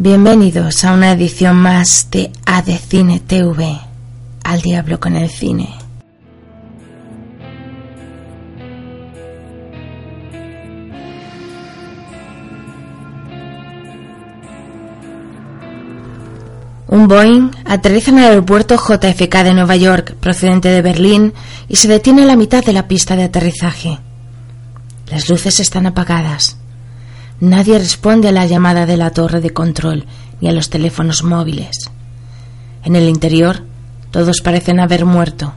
Bienvenidos a una edición más de Cine TV, al diablo con el cine. Un Boeing aterriza en el aeropuerto JFK de Nueva York, procedente de Berlín, y se detiene a la mitad de la pista de aterrizaje. Las luces están apagadas. Nadie responde a la llamada de la torre de control ni a los teléfonos móviles. En el interior, todos parecen haber muerto.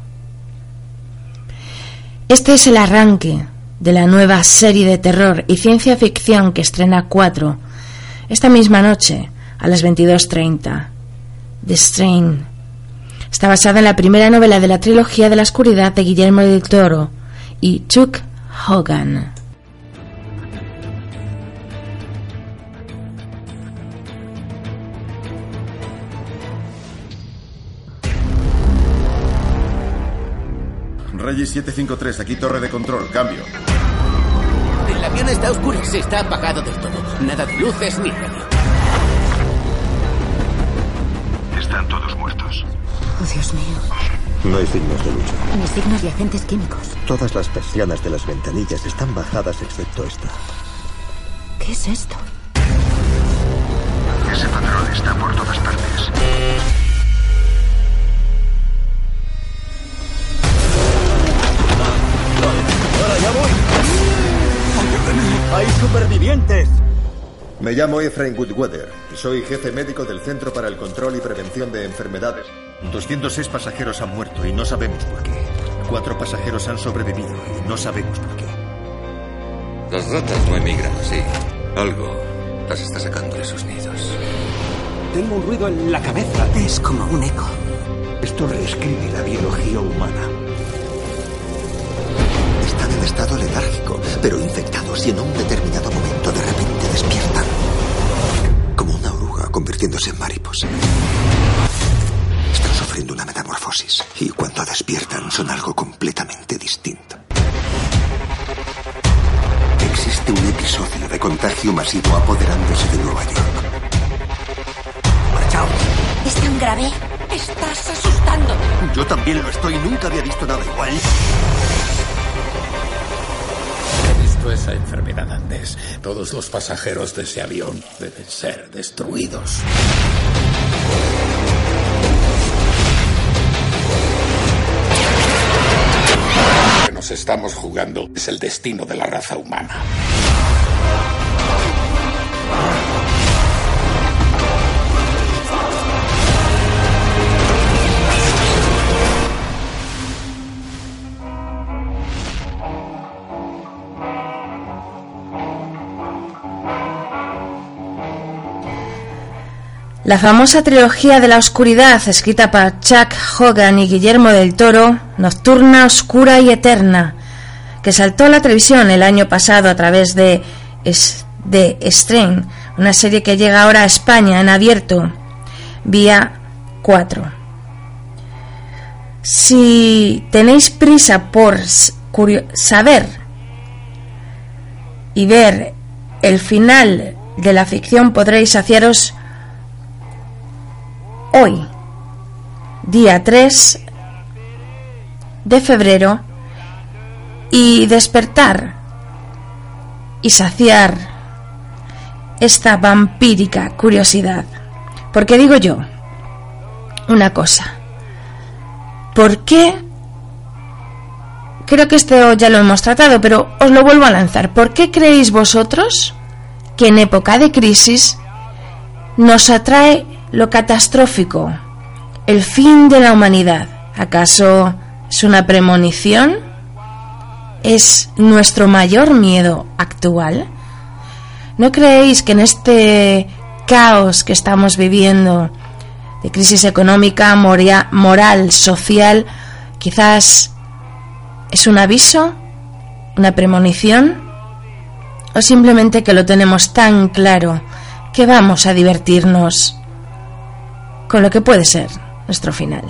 Este es el arranque de la nueva serie de terror y ciencia ficción que estrena 4 esta misma noche a las 22.30. The Strain. Está basada en la primera novela de la trilogía de la oscuridad de Guillermo del Toro y Chuck Hogan. Regis 753, aquí torre de control, cambio. El avión está oscuro, se está apagado del todo. Nada de luces ni radio. Están todos muertos. Oh, Dios mío. No hay signos de lucha. Ni signos de agentes químicos. Todas las persianas de las ventanillas están bajadas excepto esta. ¿Qué es esto? Ese patrón está por todas partes. ¡Hay supervivientes! Me llamo Efraín Goodweather y soy jefe médico del Centro para el Control y Prevención de Enfermedades. 206 pasajeros han muerto y no sabemos por qué. Cuatro pasajeros han sobrevivido y no sabemos por qué. Las ratas no emigran así. Algo las está sacando de sus nidos. Tengo un ruido en la cabeza. Es como un eco. Esto reescribe la biología humana. Están en estado letárgico, pero infectados y en un determinado momento de repente despiertan. Como una oruga convirtiéndose en mariposa. Están sufriendo una metamorfosis y cuando despiertan son algo completamente distinto. Existe un episodio de contagio masivo apoderándose de Nueva York. Chao. ¿Es tan grave? Estás asustando. Yo también lo estoy, nunca había visto nada igual. Esa enfermedad antes. Todos los pasajeros de ese avión deben ser destruidos. Lo que nos estamos jugando es el destino de la raza humana. La famosa trilogía de la oscuridad, escrita por Chuck Hogan y Guillermo del Toro, nocturna, oscura y eterna, que saltó a la televisión el año pasado a través de, de Strain, una serie que llega ahora a España en abierto, vía 4. Si tenéis prisa por saber y ver el final de la ficción, podréis saciaros hoy, día 3 de febrero, y despertar y saciar esta vampírica curiosidad. Porque digo yo una cosa. ¿Por qué? Creo que esto ya lo hemos tratado, pero os lo vuelvo a lanzar. ¿Por qué creéis vosotros que en época de crisis nos atrae lo catastrófico, el fin de la humanidad. ¿Acaso es una premonición? ¿Es nuestro mayor miedo actual? ¿No creéis que en este caos que estamos viviendo, de crisis económica, moral, social, quizás es un aviso, una premonición? ¿O simplemente que lo tenemos tan claro que vamos a divertirnos con lo que puede ser nuestro final?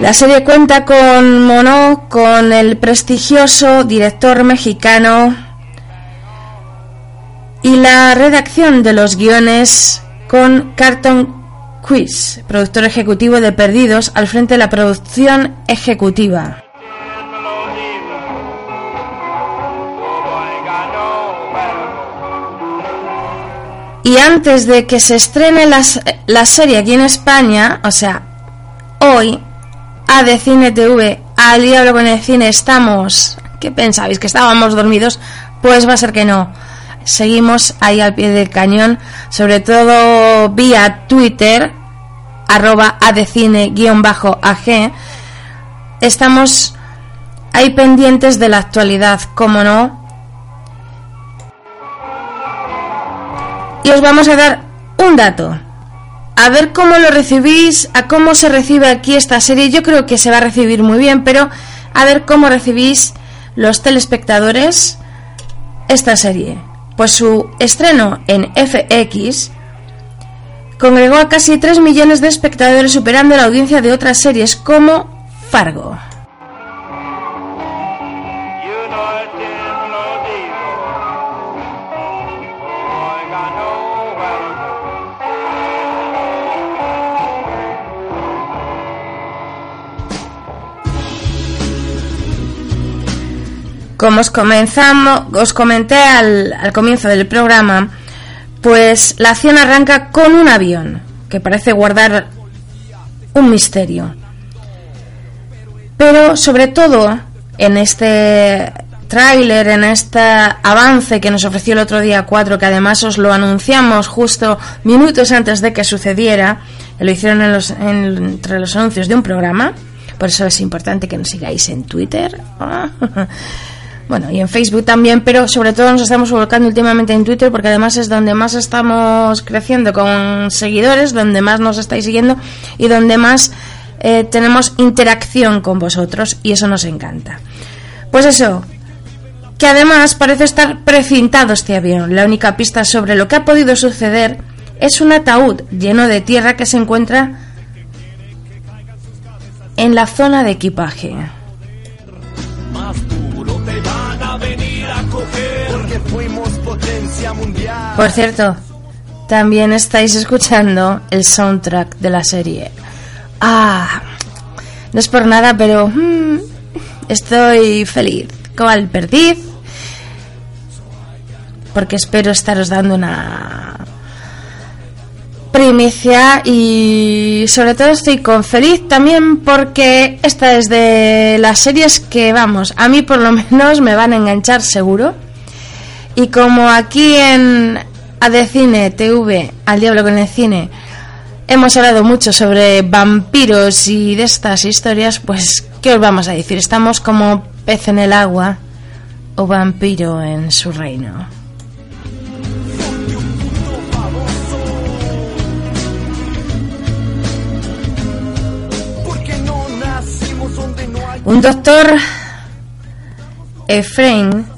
La serie cuenta con Mono, con el prestigioso director mexicano y la redacción de los guiones con Carton Quiz, productor ejecutivo de Perdidos, al frente de la producción ejecutiva. Y antes de que se estrene la, la serie aquí en España, o sea, hoy, a de Cine TV, al diablo con el cine, estamos. ¿Qué pensáis? ¿Que estábamos dormidos? Pues va a ser que no. Seguimos ahí al pie del cañón, sobre todo vía Twitter, arroba adecine-ag. Estamos ahí pendientes de la actualidad, como no. Y os vamos a dar un dato a ver cómo lo recibís, a cómo se recibe aquí esta serie. Yo creo que se va a recibir muy bien, pero a ver cómo recibís los telespectadores esta serie. Pues su estreno en FX congregó a casi 3 millones de espectadores, superando la audiencia de otras series como Fargo. Como os, comenzamos, os comenté al, al comienzo del programa, pues la acción arranca con un avión que parece guardar un misterio. Pero sobre todo en este tráiler, en este avance que nos ofreció el otro día 4, que además os lo anunciamos justo minutos antes de que sucediera, lo hicieron en los, entre los anuncios de un programa, por eso es importante que nos sigáis en Twitter. bueno, y en Facebook también, pero sobre todo nos estamos volcando últimamente en Twitter porque además es donde más estamos creciendo con seguidores, donde más nos estáis siguiendo y donde más eh, tenemos interacción con vosotros y eso nos encanta. Pues eso, que además parece estar precintado este avión. La única pista sobre lo que ha podido suceder es un ataúd lleno de tierra que se encuentra en la zona de equipaje. Por cierto, también estáis escuchando el soundtrack de la serie. Ah, no es por nada, pero mm, estoy feliz. Como al perdiz. Porque espero estaros dando una primicia y sobre todo estoy con feliz también porque esta es de las series que vamos, a mí por lo menos me van a enganchar seguro. Y como aquí en Adecine TV, al diablo con el cine, hemos hablado mucho sobre vampiros y de estas historias, pues ¿qué os vamos a decir? Estamos como pez en el agua o vampiro en su reino. Un doctor Efraín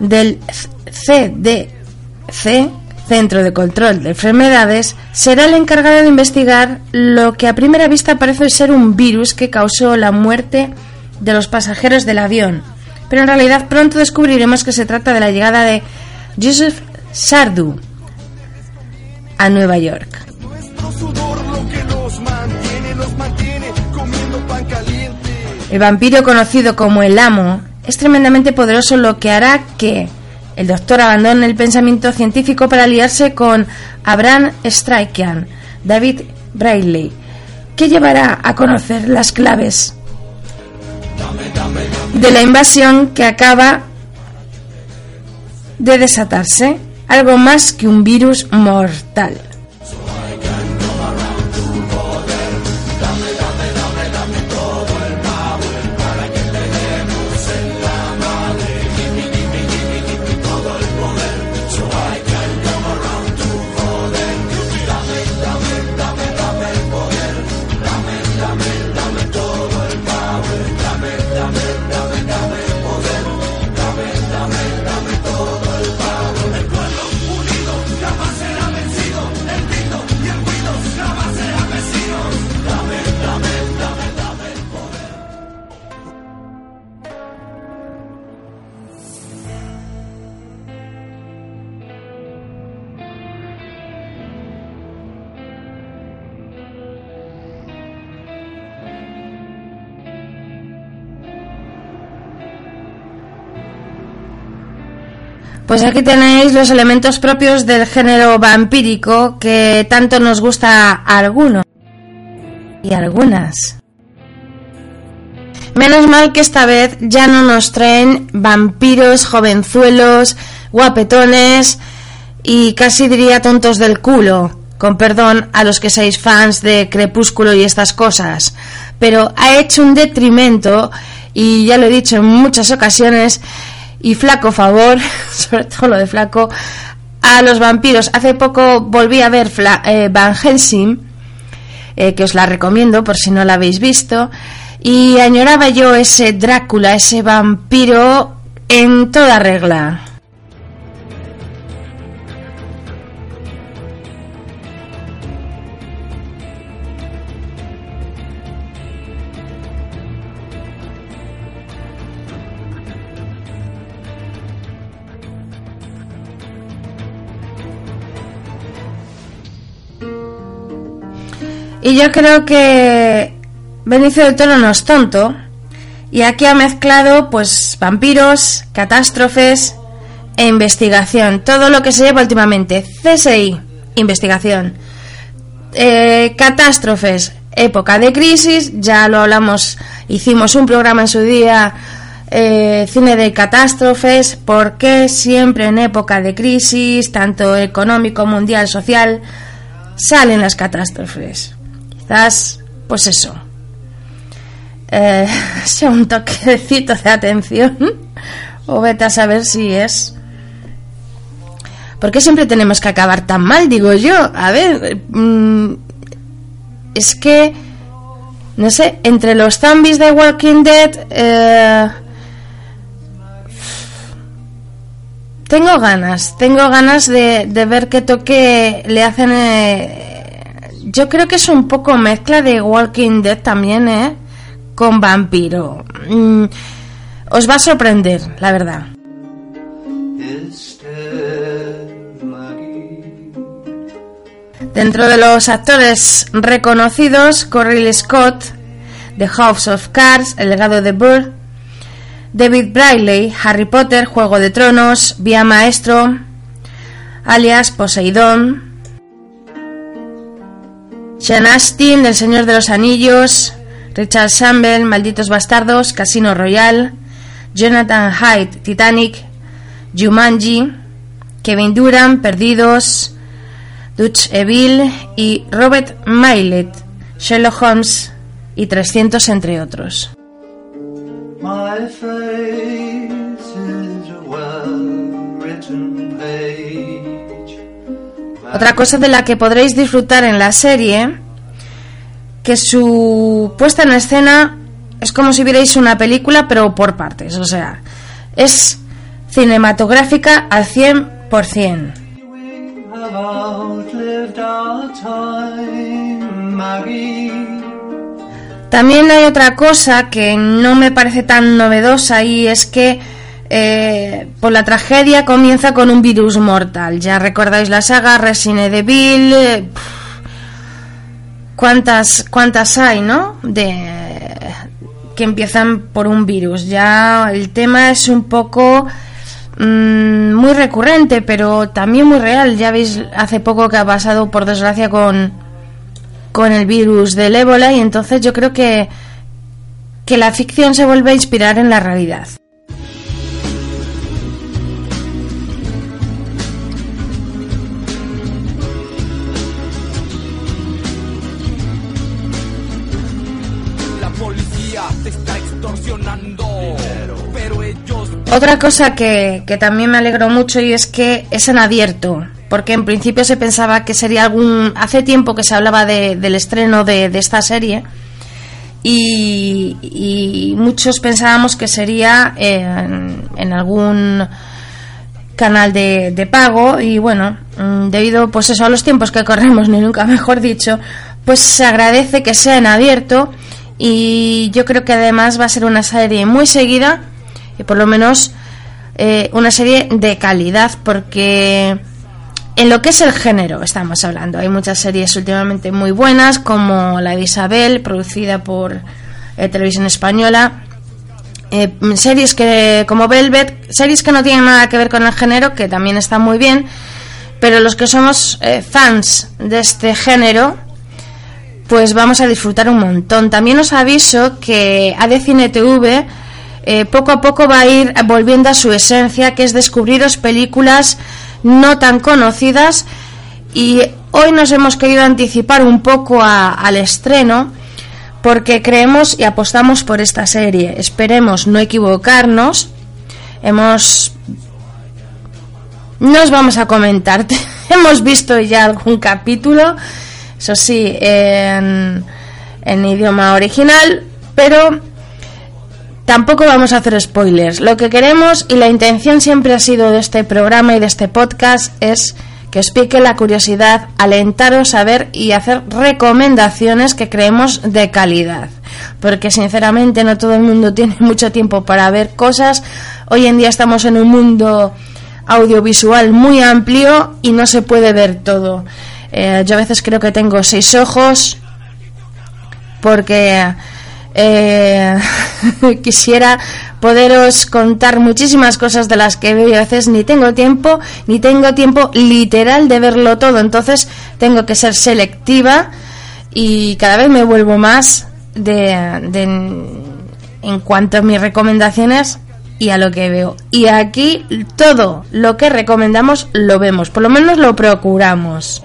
del CDC, Centro de Control de Enfermedades, será el encargado de investigar lo que a primera vista parece ser un virus que causó la muerte de los pasajeros del avión. Pero en realidad pronto descubriremos que se trata de la llegada de Joseph Sardu a Nueva York. El vampiro conocido como el amo es tremendamente poderoso lo que hará que el doctor abandone el pensamiento científico para aliarse con Abraham Straikian, David Braille, que llevará a conocer las claves de la invasión que acaba de desatarse, algo más que un virus mortal. Pues aquí tenéis los elementos propios del género vampírico que tanto nos gusta a algunos y algunas. Menos mal que esta vez ya no nos traen vampiros, jovenzuelos, guapetones y casi diría tontos del culo, con perdón a los que seáis fans de Crepúsculo y estas cosas, pero ha hecho un detrimento, y ya lo he dicho en muchas ocasiones, y flaco favor, sobre todo lo de flaco, a los vampiros. Hace poco volví a ver eh, Van Helsing, eh, que os la recomiendo por si no la habéis visto, y añoraba yo ese Drácula, ese vampiro en toda regla. Y yo creo que Benicio del Toro no es tonto. Y aquí ha mezclado pues vampiros, catástrofes e investigación. Todo lo que se lleva últimamente. CSI, investigación. Eh, catástrofes, época de crisis. Ya lo hablamos, hicimos un programa en su día. Eh, cine de catástrofes, ¿por qué siempre en época de crisis, tanto económico, mundial, social, salen las catástrofes? Quizás, pues eso, eh, sea un toquecito de atención, o vete a saber si es. ¿Por qué siempre tenemos que acabar tan mal? Digo yo. A ver, mm, es que, no sé, entre los zombies de Walking Dead, eh, tengo ganas, tengo ganas de, de ver qué toque le hacen. Eh, yo creo que es un poco mezcla de Walking Dead también, ¿eh? Con vampiro. Mm, os va a sorprender, la verdad. Dentro de los actores reconocidos, Corey Scott, The House of Cards, El legado de Burr, David Briley, Harry Potter, Juego de Tronos, Vía Maestro, alias Poseidón, sean Astin, El Señor de los Anillos, Richard Sambel, Malditos Bastardos, Casino Royale, Jonathan Hyde, Titanic, Jumanji, Kevin Durant, Perdidos, Dutch Evil y Robert Milet, Sherlock Holmes y 300 entre otros. Otra cosa de la que podréis disfrutar en la serie, que su puesta en escena es como si vierais una película, pero por partes, o sea, es cinematográfica al 100%. También hay otra cosa que no me parece tan novedosa y es que eh, por la tragedia comienza con un virus mortal. Ya recordáis la saga Resident Evil. Eh, ¿Cuántas, cuántas hay, no? De que empiezan por un virus. Ya el tema es un poco mm, muy recurrente, pero también muy real. Ya veis hace poco que ha pasado, por desgracia, con con el virus del ébola y entonces yo creo que que la ficción se vuelve a inspirar en la realidad. Otra cosa que, también me alegró mucho y es que es en abierto, porque en principio se pensaba que sería algún... Hace tiempo que se hablaba del estreno de, esta serie y, muchos pensábamos que sería en, algún canal de, de, pago y bueno, mm, debido pues eso a los tiempos que corremos, ni nunca mejor dicho, pues se agradece que sea en abierto y yo creo que además va a ser una serie muy seguida y por lo menos eh, una serie de calidad, porque en lo que es el género estamos hablando. Hay muchas series últimamente muy buenas, como la de Isabel, producida por eh, Televisión Española, eh, series que como Velvet, series que no tienen nada que ver con el género, que también están muy bien, pero los que somos fans de este género, pues vamos a disfrutar un montón. También os aviso que ADCine TV eh, poco a poco va a ir volviendo a su esencia, que es descubriros películas no tan conocidas y hoy nos hemos querido anticipar un poco al estreno porque creemos y apostamos por esta serie. Esperemos no equivocarnos. Hemos no os vamos a comentar. Hemos visto ya algún capítulo, eso sí, en, en idioma original, pero tampoco vamos a hacer spoilers. Lo que queremos y la intención siempre ha sido de este programa y de este podcast es que os pique la curiosidad, alentaros a ver y hacer recomendaciones que creemos de calidad. Porque sinceramente no todo el mundo tiene mucho tiempo para ver cosas. Hoy en día estamos en un mundo audiovisual muy amplio y no se puede ver todo. Eh, yo a veces creo que tengo seis ojos porque eh, quisiera poderos contar muchísimas cosas de las que veo y a veces ni tengo tiempo, ni tengo tiempo literal de verlo todo. Entonces tengo que ser selectiva y cada vez me vuelvo más de, en cuanto a mis recomendaciones y a lo que veo. Y aquí todo lo que recomendamos lo vemos, por lo menos lo procuramos.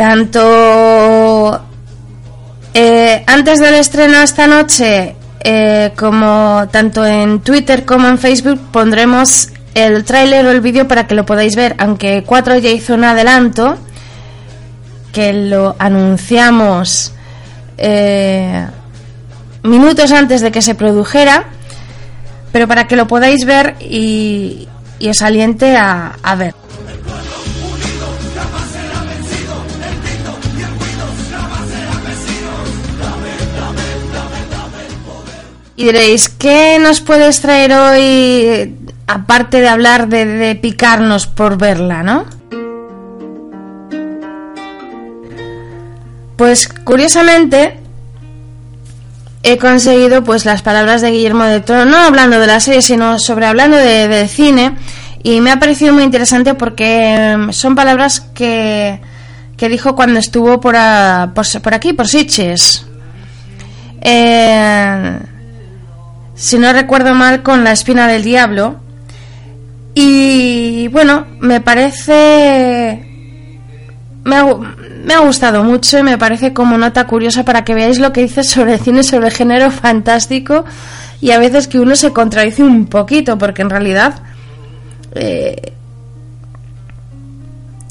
Tanto eh, antes del estreno esta noche, eh, como tanto en Twitter como en Facebook, pondremos el tráiler o el vídeo para que lo podáis ver, aunque 4 ya hizo un adelanto, que lo anunciamos eh, minutos antes de que se produjera, pero para que lo podáis ver y, y os aliente a, a ver. Y diréis, ¿qué nos puedes traer hoy, aparte de hablar de, picarnos por verla, no? Pues curiosamente he conseguido pues las palabras de Guillermo de Toro, no hablando de la serie, sino sobre hablando de, cine, y me ha parecido muy interesante porque em, son palabras que, que dijo cuando estuvo por, por, aquí, por Sitges. Eh, si no recuerdo mal, con La espina del diablo. Y bueno, me parece... Me ha, gustado mucho y me parece como nota curiosa para que veáis lo que dice sobre el cine, sobre el género fantástico y a veces que uno se contradice un poquito porque en realidad eh,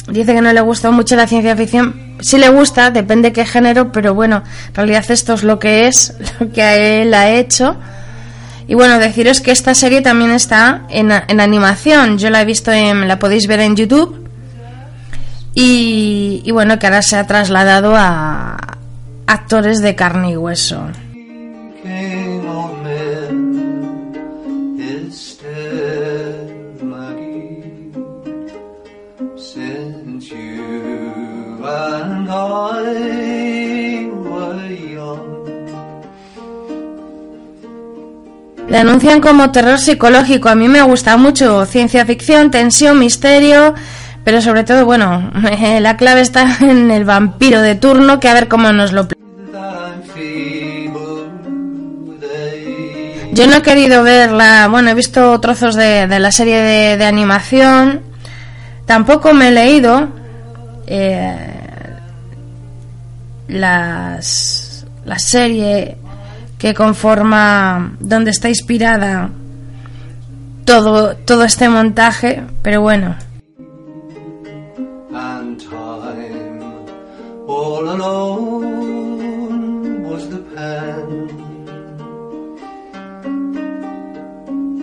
dice que no le gusta mucho la ciencia ficción. Sí le gusta, depende qué género, pero bueno, en realidad esto es lo que es, lo que él ha hecho. Y bueno, deciros que esta serie también está en, animación. Yo la he visto, en, la podéis ver en YouTube. Y, bueno, que ahora se ha trasladado a actores de carne y hueso. Anuncian como terror psicológico. A mí me gusta mucho ciencia ficción, tensión, misterio, pero sobre todo, bueno, la clave está en el vampiro de turno, que a ver cómo nos lo... Yo no he querido verla, bueno, he visto trozos de, la serie de, animación, tampoco me he leído eh, las, la serie que conforma donde está inspirada todo, todo este montaje, pero bueno. And time, all alone was the pen.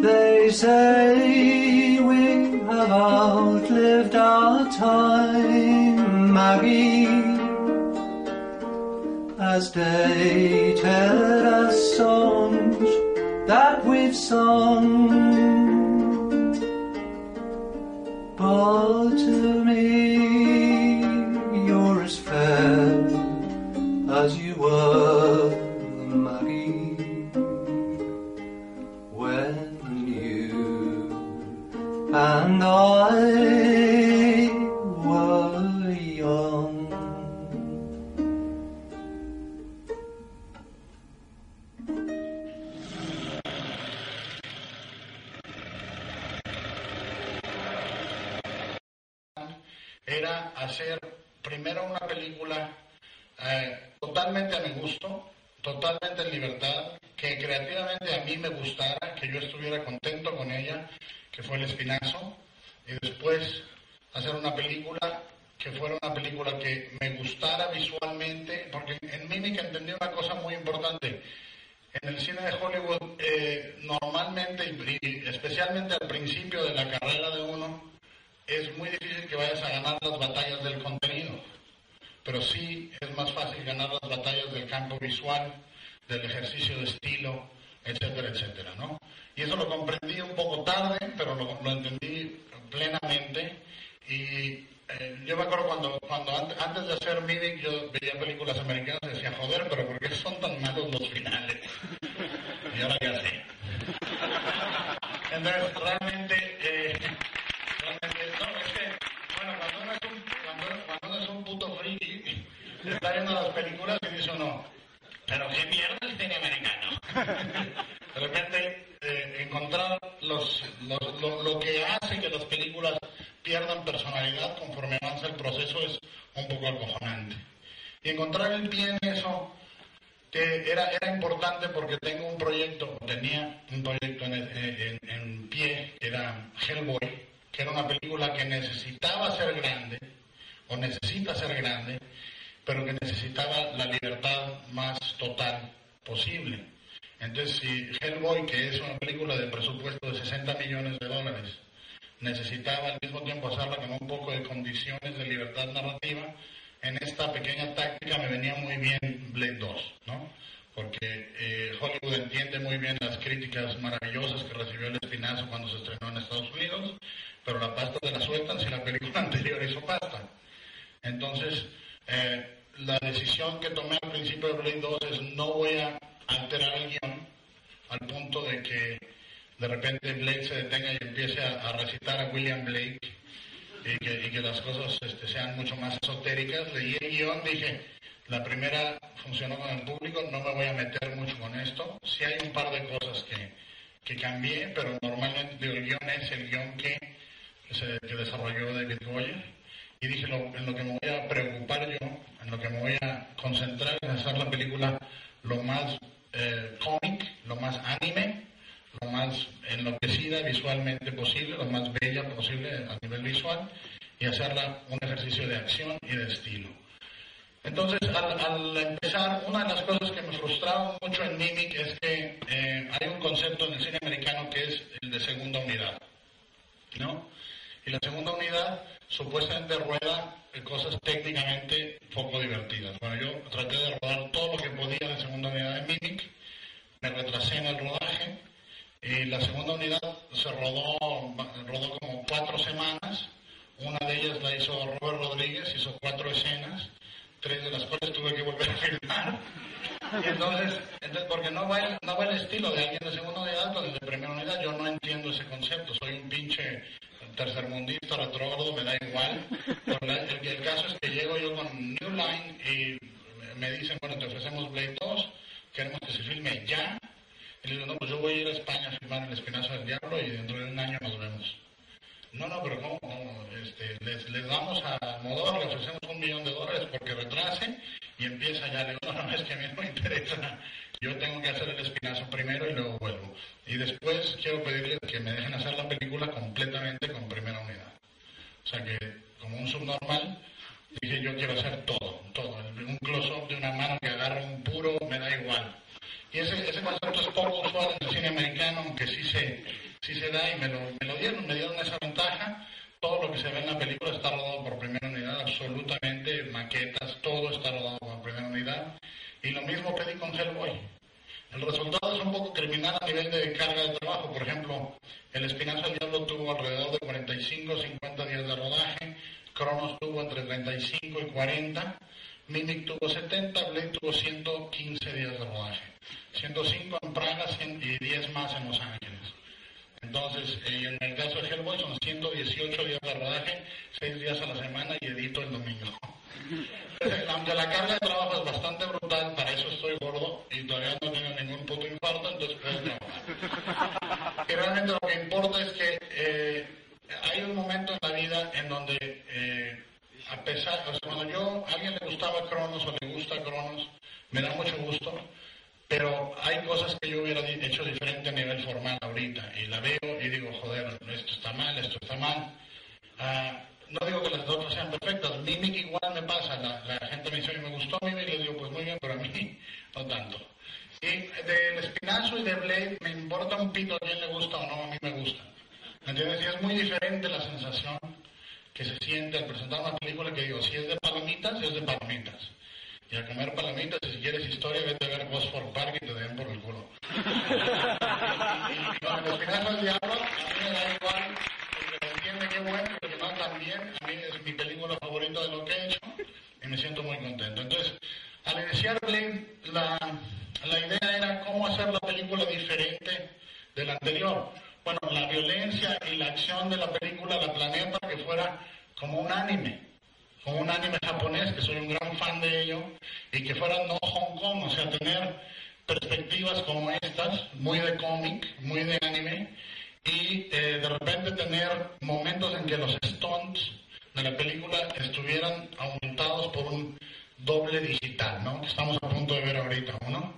They say we have outlived our time, Maggie. Has dated us songs that we've sung. But to me, you're as fair as you were, Maggie, when you and I hacer primero una película eh, totalmente a mi gusto, totalmente en libertad, que creativamente a mí me gustara, que yo estuviera contento con ella, que fue El Espinazo, y después hacer una película que fuera una película que me gustara visualmente, porque en Mimic entendí una cosa muy importante. En el cine de Hollywood, eh, normalmente, y especialmente al principio de la carrera de uno, es muy difícil que vayas a ganar las batallas del contenido, pero sí es más fácil ganar las batallas del campo visual, del ejercicio de estilo, etcétera, etcétera, ¿no? Y eso lo comprendí un poco tarde, pero lo, lo entendí plenamente y eh, yo me acuerdo cuando, cuando ante- antes de hacer Mimic yo veía películas americanas y decía, joder, pero ¿por qué son tan malos los finales? Y ahora ya sé. Entonces, realmente, eh, realmente, cuando uno es un, puto friki, está viendo las películas y dice uno, pero qué mierda el cine americano. De repente, eh, encontrar los, los- lo, lo que hace que las películas pierdan personalidad conforme avanza el proceso es un poco acojonante. Y encontrar el pie en eso que era, era importante porque tengo un proyecto, tenía un proyecto en, en- en pie, que era Hellboy, que era una película que necesitaba ser grande, o necesita ser grande, pero que necesitaba la libertad más total posible. Entonces, si Hellboy, que es una película de presupuesto de 60 millones de dólares, necesitaba al mismo tiempo hacerla con un poco de condiciones de libertad narrativa, en esta pequeña táctica me venía muy bien Blade 2, ¿no? Porque eh, Hollywood entiende muy bien las críticas maravillosas que recibió el espinazo cuando se estrenó en Estados Unidos, pero la pasta te la sueltan si la película anterior hizo pasta. Entonces, eh, la decisión que tomé al principio de Blade 2 es no voy a alterar el guion al punto de que de repente Blade se detenga y empiece a, recitar a William Blake y que, y que las cosas este, sean mucho más esotéricas. Leí el guion, dije, la primera funcionó con el público, no me voy a meter mucho con esto. Sí hay un par de cosas que, que cambié, pero normalmente el guion es el guion que, se- que desarrolló David Goyer. Y dije, en lo que me voy a preocupar yo, en lo que me voy a concentrar es hacer la película lo más eh, cómic, lo más anime, lo más enloquecida visualmente posible, lo más bella posible a nivel visual y hacerla un ejercicio de acción y de estilo. Entonces, al, empezar, una de las cosas que me frustraba mucho en Mimic es que eh, hay un concepto en el cine americano que es el de segunda unidad, ¿no? Y la segunda unidad supuestamente rueda cosas técnicamente poco divertidas. Bueno, yo traté de rodar todo lo que podía de segunda unidad en Mimic, me retrasé en el rodaje, y la segunda unidad se rodó, rodó como cuatro semanas. Una de ellas la hizo Robert Rodríguez, hizo cuatro escenas, tres de las cuales tuve que volver a filmar. Y entonces, entonces porque no va, el, no va el estilo de alguien de segunda unidad con el de primera unidad, yo no entiendo ese concepto. Soy un pinche tercermundista retrógrado, me da igual. El caso es que llego yo con New Line y me dicen, bueno, te ofrecemos Blade 2, queremos que se filme ya. Y le digo, no, pues yo voy a ir a España a filmar El Espinazo del Diablo y dentro de un año nos vemos. No, no, pero ¿cómo? cómo? Este, les, les damos a Modor, le ofrecemos un millón de dólares porque retrase y empieza ya. Le digo, no, no, es que a mí no me interesa. Yo tengo que hacer el espinazo primero y luego vuelvo. Y después quiero pedirles que me dejen hacer la película completamente con primera unidad. O sea que, como un subnormal, dije yo quiero hacer todo, todo. Un close-up de una mano que agarra un puro, me da igual. Y ese, ese concepto es poco usual en el cine americano, aunque sí se, sí se da y me lo, dieron, me dieron esa ventaja. Todo lo que se ve en la película está rodado por primera unidad, absolutamente, maquetas, todo está rodado por primera unidad. Y lo mismo pedí con Hellboy. El resultado es un poco criminal a nivel de carga de trabajo. Por ejemplo, El Espinazo del Diablo tuvo alrededor de 45, 50 días de rodaje. Cronos tuvo entre 35 y 40. Mimic tuvo 70, Blade tuvo 115 días de rodaje. 105 en Praga 100 y 10 más en Los Ángeles. Entonces, eh, en el caso de Hellboy son 118 días de rodaje, 6 días a la semana y edito el domingo. Aunque la carga de trabajo es bastante brutal, para eso estoy gordo y todavía no tengo ningún puto infarto, entonces puedo trabajar. Y realmente lo que importa es que eh, hay un momento en la vida en donde, eh, a pesar, o sea, cuando yo, a alguien le gustaba Cronos o le gusta Cronos, me da mucho gusto, pero hay cosas que yo hubiera hecho diferente a nivel formal ahorita, y la veo y digo, joder, esto está mal, esto está mal. Ah, no digo que las otras sean perfectas, Mimic igual me pasa, la, la gente me dice, "Oye, me gustó Mimic, le digo, pues muy bien, pero a mí no tanto. Y del espinazo y de Blade me importa un pito a quién le gusta o no, a mí me gusta. ¿Me entiendes? Y es muy diferente la sensación que se siente al presentar una película que digo, si es de palomitas, es de palomitas. Y a comer palomitas, si quieres historia, vete a ver Ghost for Park y te den por el culo. el espinazo del diablo, a mí me da igual, porque lo entiende qué bueno, porque no también, a mí es mi película favorita de lo que he hecho, y me siento muy contento. Entonces, al iniciar Blade, la, la idea era cómo hacer la película diferente de la anterior. Bueno, la violencia y la acción de la película la planeé para que fuera como un anime, como un anime japonés, que soy un gran fan de ello, y que fuera no Hong Kong, o sea, tener perspectivas como estas, muy de cómic, muy de anime, y eh, de repente tener momentos en que los stunts de la película estuvieran aumentados por un doble digital, ¿no? Que estamos a punto de ver ahorita, ¿no?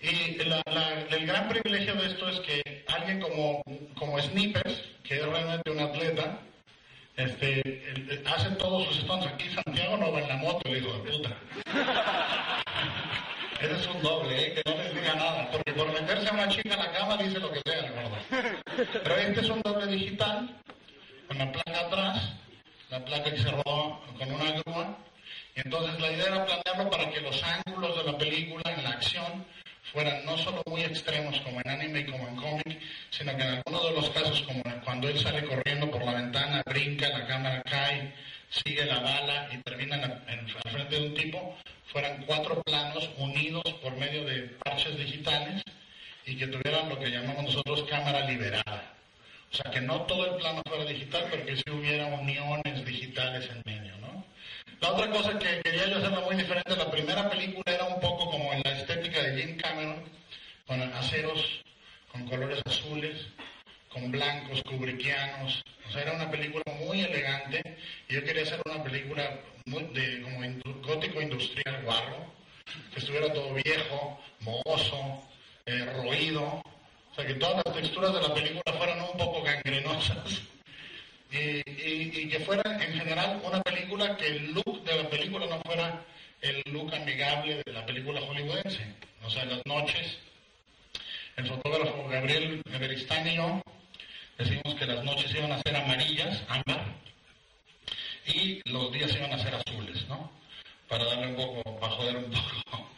Y la- el gran privilegio de esto es que alguien como, como Snippers, que es realmente un atleta, este, el- el- hace todos sus stunts. Aquí Santiago no va en la moto, el hijo de puta. Ese es un doble, ¿eh? que no les diga nada, porque por meterse a una chica en la cama dice lo que sea, gordo. Pero este es un doble digital, con la placa atrás, la placa que se rodó con una grúa. Entonces la idea era planearlo para que los ángulos de la película en la acción fueran no solo muy extremos como en anime y como en cómic, sino que en algunos de los casos, como cuando él sale corriendo por la ventana, brinca, la cámara cae, sigue la bala y termina al frente de un tipo, fueran cuatro planos unidos por medio de parches digitales y que tuvieran lo que llamamos nosotros cámara liberada. O sea, que no todo el plano fuera digital, pero que sí hubiera uniones digitales en medio. La otra cosa que quería yo hacerlo muy diferente, la primera película era un poco como en la Jim Cameron, con aceros, con colores azules, con blancos, kubrickianos. O sea, era una película muy elegante yo quería hacer una película muy de como gótico industrial guarro, que estuviera todo viejo, mohoso, eh, roído. O sea, que todas las texturas de la película fueran un poco gangrenosas y- y que fuera en general una película que el look de la película no fuera el look amigable de la película hollywoodense. O sea, las noches, el fotógrafo Gabriel Everistán y yo decimos que las noches iban a ser amarillas, ámbar, y los días iban a ser azules, ¿no? Para darle un poco, para joder un poco.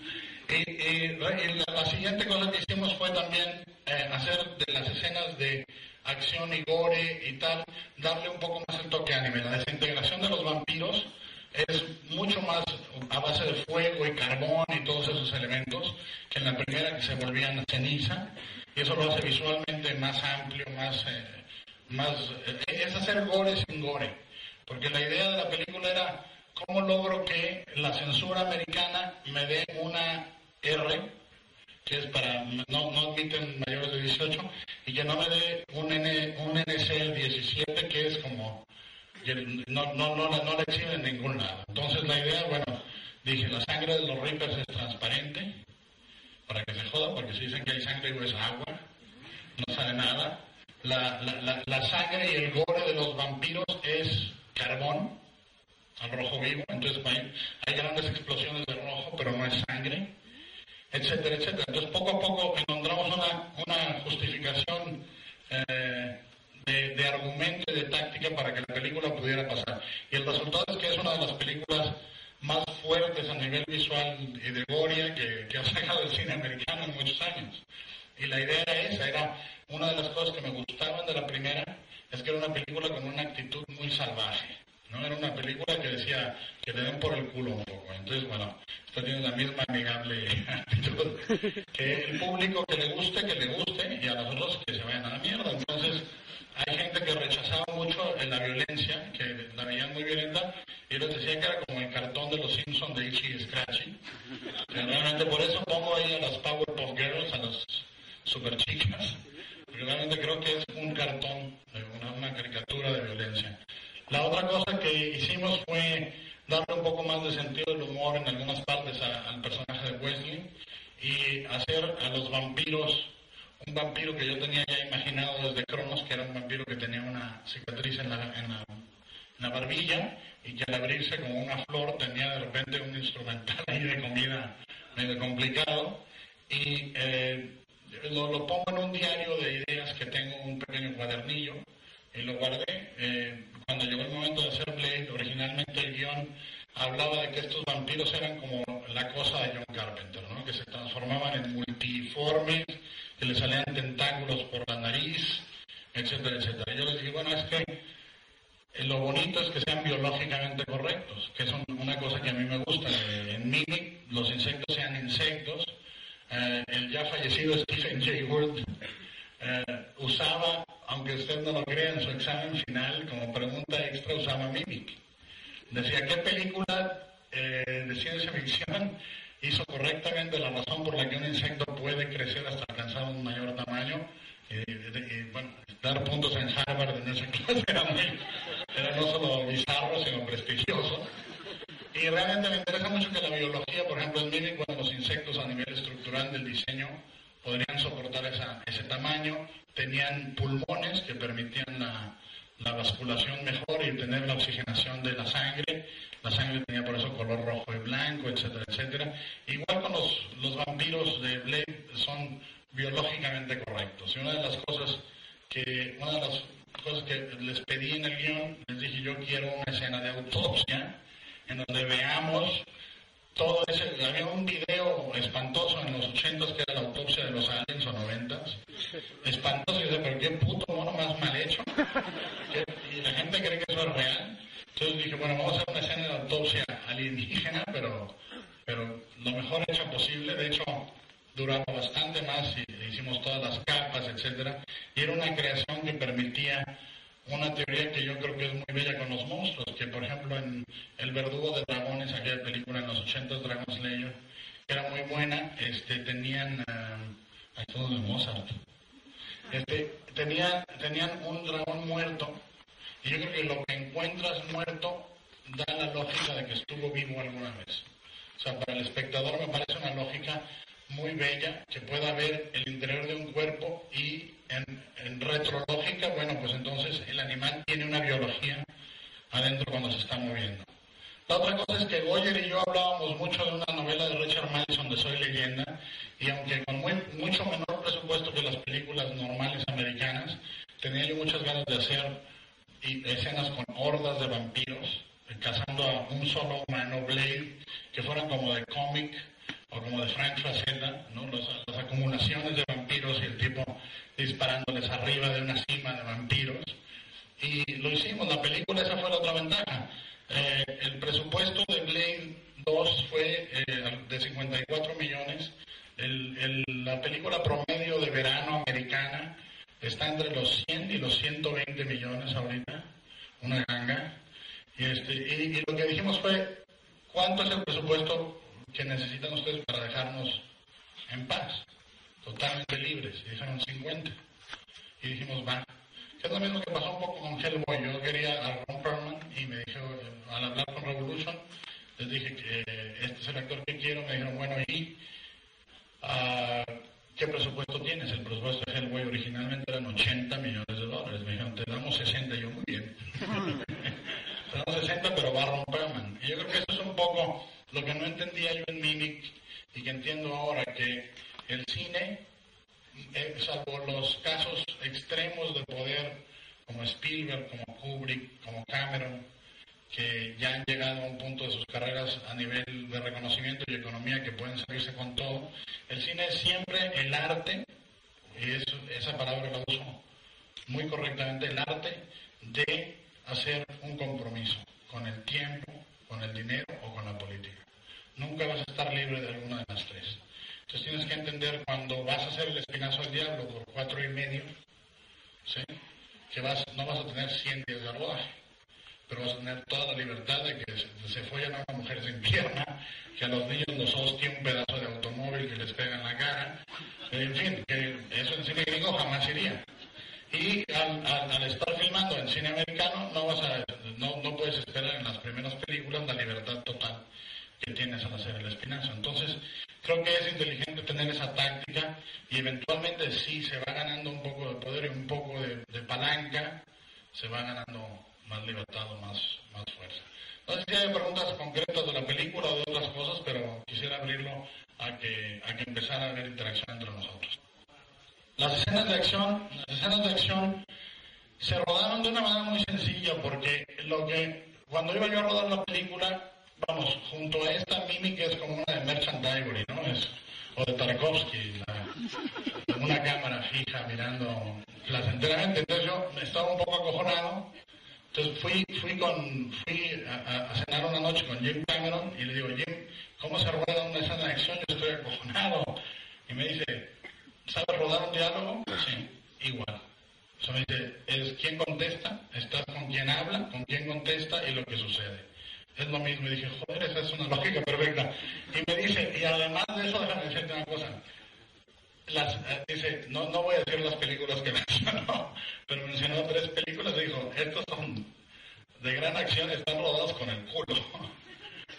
Y la, la siguiente cosa que hicimos fue también eh, hacer de las escenas de acción y gore y tal, darle un poco más el toque anime. La desintegración de los vampiros es mucho más a base de fuego y carbón y todos esos elementos que en la primera que se volvían ceniza y eso lo hace visualmente más amplio, más, eh, más eh, es hacer gore sin gore, porque la idea de la película era cómo logro que la censura americana me dé una R que es para, no, no admiten mayores de 18, y que no me dé un, N, un NCL 17, que es como, no, no, no, no le exhiben en ningún lado. Entonces la idea, bueno, dije, la sangre de los Reapers es transparente, para que se joda, porque si dicen que hay sangre y es agua, no sale nada. La, la, sangre y el gore de los vampiros es carbón, al rojo vivo, entonces hay, hay grandes explosiones de rojo, pero no es sangre etcétera, etcétera. Entonces, poco a poco encontramos una, una justificación eh, de, de argumento y de táctica para que la película pudiera pasar. Y el resultado es que es una de las películas más fuertes a nivel visual y de gloria que, ha sacado el cine americano en muchos años. Y la idea esa, era una de las cosas que me gustaban de la primera, es que era una película con una actitud muy salvaje. ¿no? Era una película que decía que le den por el culo un poco. Entonces, bueno, esto tiene la misma amigable actitud. Que el público que le guste, que le guste, y a los otros que se vayan a la mierda. Entonces, encuentras muerto da la lógica de que estuvo vivo alguna vez. O sea, para el espectador me parece una lógica muy bella que pueda ver el interior de un cuerpo y en, en retrológica, bueno, pues entonces el animal tiene una biología adentro cuando se está moviendo. La otra cosa es que Goyer y yo hablábamos mucho de una novela de Richard Madison de Soy Leyenda y aunque con muy- mucho menor presupuesto que las películas normales americanas, tenía yo muchas ganas de hacer y- escenas con hordas de vampiros eh, cazando a un solo humano Blade que fueran como de cómic o como de Frank Frazetta, ¿no? Los- las acumulaciones de vampiros y el tipo disparándoles arriba de una cima de vampiros. Y lo hicimos, la película esa fue la otra ventaja. Eh, el presupuesto de Blade 2 fue eh, de 54 millones. El- el- la película promedio de verano americana está entre los 100 y los 120 millones ahorita, una ganga. Y, este, y, lo que dijimos fue, ¿cuánto es el presupuesto que necesitan ustedes para dejarnos en paz? Totalmente libres. Y dijeron 50. Y dijimos, va. Que es lo mismo que pasó un poco con Hellboy. Yo quería a Ron Perlman y me dijo, al hablar con Revolution, les dije que eh, este es el actor que quiero. Me dijeron, bueno, ¿y ah, qué presupuesto tienes? El presupuesto de Hellboy originalmente eran 80 millones de dólares. Me dijeron, te damos 60. Y yo, muy bien. te damos 60, pero va a Ron Perlman. Y yo creo que eso es un poco lo que no entendía yo en Mimic y que entiendo ahora, que el cine eh, salvo los casos extremos de poder como Spielberg, como Kubrick, como Cameron, que ya han llegado a un punto de sus carreras a nivel de reconocimiento y economía que pueden salirse con todo. El cine es siempre el arte, y eso- esa palabra la uso muy correctamente, el arte de hacer un compromiso con el tiempo, con el dinero o con la política. Nunca vas a estar libre de alguna de las tres. Entonces tienes que entender cuando vas a hacer el espinazo al diablo por cuatro y medio, que vas, no vas a tener 100 días de rodaje, pero vas a tener toda la libertad de que se, follen a una mujer sin pierna, que a los niños los hostia un pedazo de automóvil que les pega en la cara, en fin, que eso en cine gringo jamás iría. Y al, estar filmando en cine americano no vas a, no, no puedes esperar en las primeras películas la libertad total que tienes al hacer el espinazo. Entonces, creo que es inteligente tener esa táctica y eventualmente sí se va ganando un poco de poder y un poco de palanca, se va ganando más libertad más, más fuerza. No sé si hay preguntas concretas de la película o de otras cosas, pero quisiera abrirlo a que, a que empezara a haber interacción entre nosotros. Las escenas de acción, las escenas de acción se rodaron de una manera muy sencilla porque lo que cuando iba yo a rodar la película, vamos, junto a esta Mimi que es como una de Merchant Ivory, ¿no? Es, o de Tarkovsky, la- una cámara fija mirando placenteramente. Entonces yo estaba un poco acojonado. Entonces fui, fui con, fui a, cenar una noche con Jim Cameron y le digo, Jim, ¿cómo se rueda una escena de acción? Yo estoy acojonado. Y me dice, ¿sabes rodar un diálogo? Sí, igual. O sea, me dice, es quién contesta, estás con quién habla, con quién contesta y lo que sucede. Es lo mismo. Y dije, joder, esa es una lógica perfecta. Y me dice, y además de eso, déjame decirte una cosa. Eh, dice, no, no voy a decir las películas que mencionó, pero mencionó tres películas y dijo, estos son de gran acción, están rodados con el culo.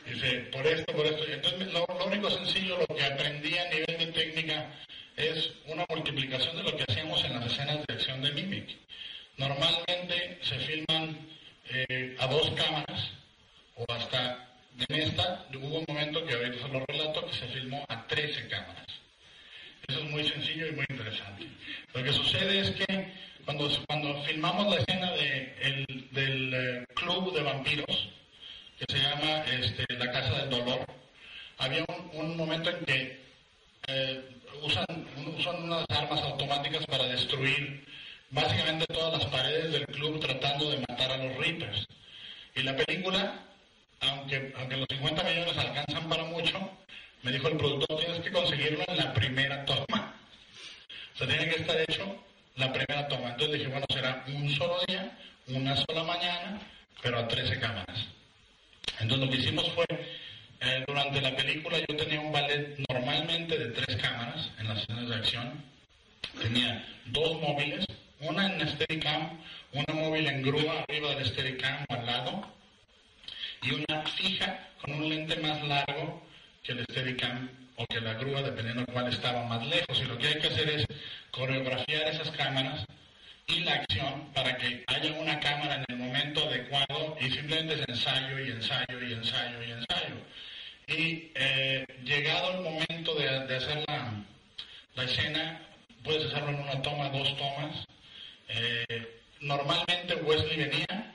Dice, por esto, por esto. Entonces, lo, lo único sencillo, lo que aprendí a nivel de técnica es una multiplicación de lo que hacíamos en las escenas de acción de Mimic. Normalmente se filman eh, a dos cámaras, o hasta en esta, hubo un momento que ahorita se lo relato, que se filmó a 13 cámaras. Eso es muy sencillo y muy interesante. Lo que sucede es que cuando, cuando filmamos la escena de, el- del eh, club de vampiros, que se llama este, La Casa del Dolor, había un, momento en que eh, usan, usan unas armas automáticas para destruir básicamente todas las paredes del club tratando de matar a los Reapers. Y la película, aunque, aunque los 50 millones alcanzan para mucho, me dijo el productor, tienes que conseguirlo en la primera toma. O sea, tiene que estar hecho la primera toma. Entonces dije, bueno, será un solo día, una sola mañana, pero a 13 cámaras. Entonces lo que hicimos fue, eh, durante la película yo tenía un ballet normalmente de tres cámaras en las escenas de acción. Tenía dos móviles, una en Steadicam, una móvil en grúa arriba del Steadicam al lado, y una fija con un lente más largo que el Steadicam o que la grúa, dependiendo de cuál estaba más lejos. Y lo que hay que hacer es coreografiar esas cámaras y la acción para que haya una cámara en el momento adecuado y simplemente es ensayo y ensayo y ensayo y ensayo. Y eh, llegado el momento de, de hacer la, la escena, puedes hacerlo en una toma, dos tomas. Eh, normalmente Wesley venía,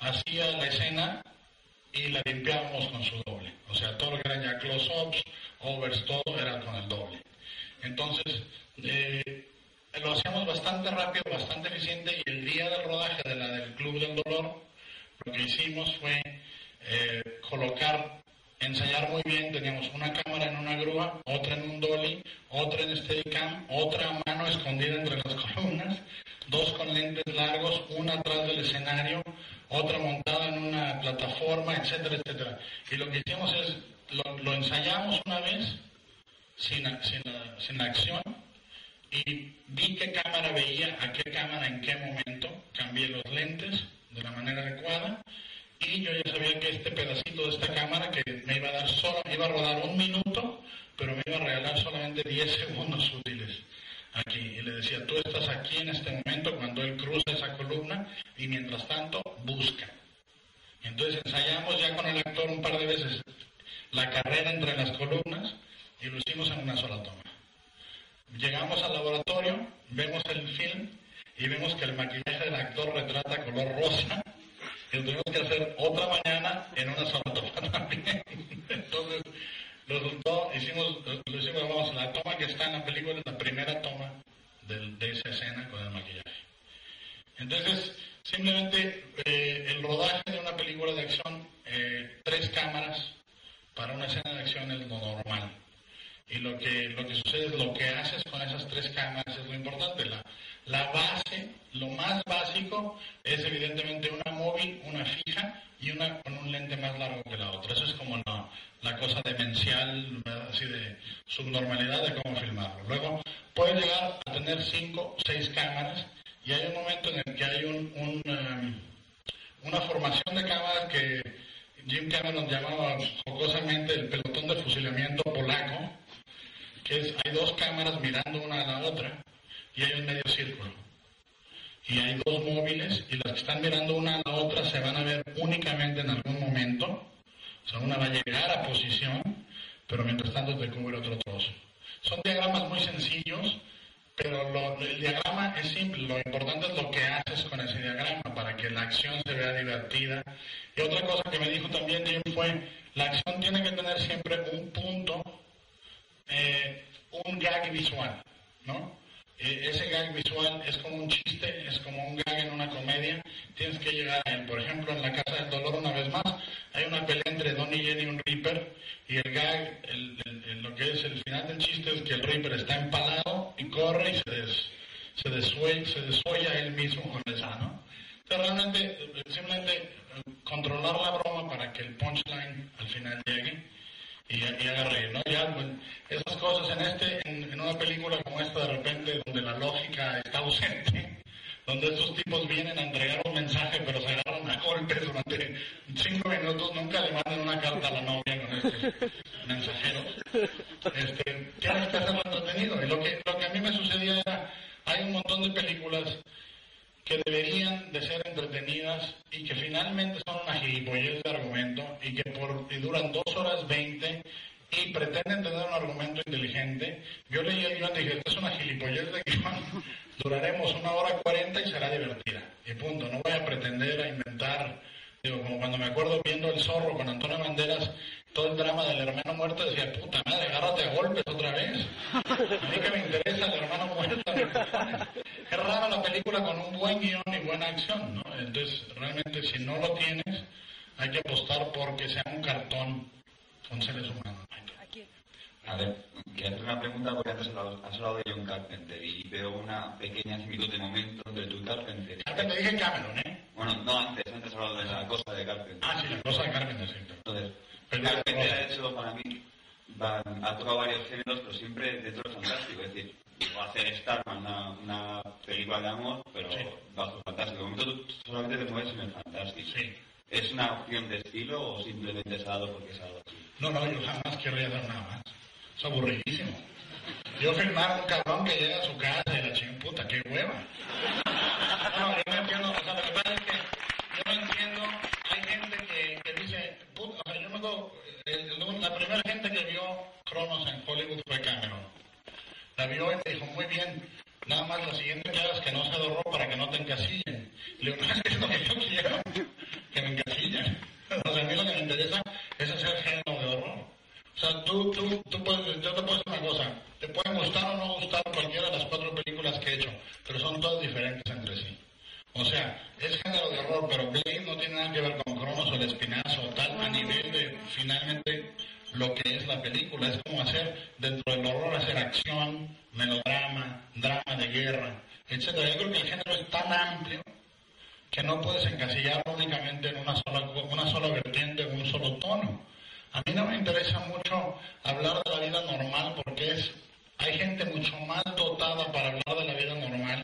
hacía la escena y la limpiábamos con su doble. O sea, todo lo que eran ya close-ups, overs, todo era con el doble. Entonces, eh, lo hacíamos bastante rápido, bastante eficiente y el día del rodaje de la del Club del Dolor, lo que hicimos fue eh, colocar, ensayar muy bien, teníamos una cámara en una grúa, otra en un dolly, otra en Steadicam, otra a mano escondida entre las columnas, dos con lentes largos, una atrás del escenario, otra montada en una plataforma, etcétera, etcétera. Y lo que hicimos es, lo, ensayamos una vez, sin, sin, sin acción, y vi qué cámara veía, a qué cámara, en qué momento, cambié los lentes de la manera adecuada y yo ya sabía que este pedacito de esta cámara que me iba a dar solo, iba a rodar un minuto, pero me iba a regalar solamente 10 segundos útiles aquí. Y le decía, tú estás aquí en este momento cuando él cruza esa columna y mientras tanto busca. Entonces ensayamos ya con el actor un par de veces la carrera entre las columnas y lo hicimos en una sola toma. Llegamos al laboratorio, vemos el film y vemos que el maquillaje del actor retrata color rosa y lo tuvimos que hacer otra mañana en una sola toma también. Entonces, resultó, hicimos, lo hicimos, vamos, la toma que está en la película es la primera toma de, esa escena con el maquillaje. Entonces, simplemente eh, el rodaje de una película de acción, eh, tres cámaras para una escena de acción es lo normal. Y lo que, lo que sucede es lo que haces con esas tres cámaras es lo importante. La, la base, lo más básico, es evidentemente una móvil, una fija y una con un lente más largo que la otra. Eso es como la, la cosa demencial, así de subnormalidad de cómo filmarlo. Luego, puedes llegar a tener cinco, seis cámaras y hay un momento en el que hay un, em, una formación de cámaras que Jim Cameron llamaba jocosamente el pelotón de fusilamiento polaco, es, hay dos cámaras mirando una a la otra y hay un medio círculo. Y hay dos móviles y las que están mirando una a la otra se van a ver únicamente en algún momento. O sea, una va a llegar a posición, pero mientras tanto te cubre otro trozo. Son diagramas muy sencillos, pero el diagrama es simple. Lo importante es lo que haces con ese diagrama para que la acción se vea divertida. Y otra cosa que me dijo también Jim fue, la acción tiene que tener siempre un punto eh, un gag visual, ¿no? Eh, ese gag visual es como un chiste, es como un gag en una comedia, tienes que llegar a él. Por ejemplo, en La Casa del Dolor, una vez más, hay una pelea entre Don y Jenny y un Reaper, y el gag, el- el- el- lo que es el final del chiste es que el Reaper está empalado y corre y se, des, se, desue- se desolla él mismo con esa, ¿no? Entonces, realmente, eh, simplemente eh, controlar la broma para que el punchline al final llegue y, y haga reír, ¿no? Ya, pues, esas cosas en este, en, en una película como esta, de repente, donde la lógica está ausente, donde estos tipos vienen a entregar un mensaje, pero se agarran a golpes durante cinco minutos, nunca le mandan una carta a la novia con estos mensajeros. Este, tienes que hacerlo entretenido. Y lo que, lo que a mí me sucedía era, hay un montón de películas que deberían de ser entretenidas y que finalmente son una gilipollez de argumento y que por, y duran dos horas veinte y pretenden tener un argumento inteligente. Yo leí el guion y dije, esto es una gilipollez de guion, duraremos una hora cuarenta y será divertida. Y punto, no voy a pretender a inventar, digo, como cuando me acuerdo viendo El Zorro con Antonio Banderas, todo el drama del hermano muerto, decía, puta madre, agárrate a golpes otra vez. A mí que me interesa el hermano muerto. Es rara la película con un buen guion y buena acción, ¿no? Entonces, realmente, si no lo tienes, hay que apostar porque sea un cartón con seres humanos. A ver, quería hacer una pregunta porque antes has hablado, has hablado de John Carpenter y veo una pequeña similitud de momento entre tú y Carpenter. Carpenter dije Cameron, ¿eh? Bueno, no antes, antes has hablado de la cosa de Carpenter. Ah, sí, la cosa de Carpenter, sí. Entonces, Carpenter ha hecho para mí, va- ha tocado varios géneros, pero siempre dentro del fantástico. Es decir, va a hacer Starman, una, una película de amor, pero bajo el fantástico. De momento tú solamente te mueves en el fantástico. ¿Es una opción de estilo o simplemente es dado porque es algo así? No, no, yo jamás querría hacer nada más. Es aburridísimo. Yo filmar a un cabrón que llega a su casa y la ching puta, qué hueva. No, la primera gente que vio Cronos en Hollywood fue Cameron. La vio y dijo, muy bien, nada más lo siguiente que hagas que no sea de horror para que no te encasillen. Le es lo que yo quiero, que me encasillen. O sea, a mí lo que me interesa es hacer género de horror. O sea, tú, tú, tú puedes, yo te puedo decir una cosa, te pueden gustar o no gustar cualquiera de las cuatro películas que he hecho, pero son todas diferentes entre sí. O sea, es género de horror, pero Blade no tiene nada que ver con Cronos o el espinazo tal, a nivel de finalmente lo que es la película. Es como hacer, dentro del horror, hacer acción, melodrama, drama de guerra, etc. Yo creo que el género es tan amplio que no puedes encasillar únicamente en una sola, una sola vertiente, en un solo tono. A mí no me interesa mucho hablar de la vida normal porque es, hay gente mucho más dotada para hablar de la vida normal.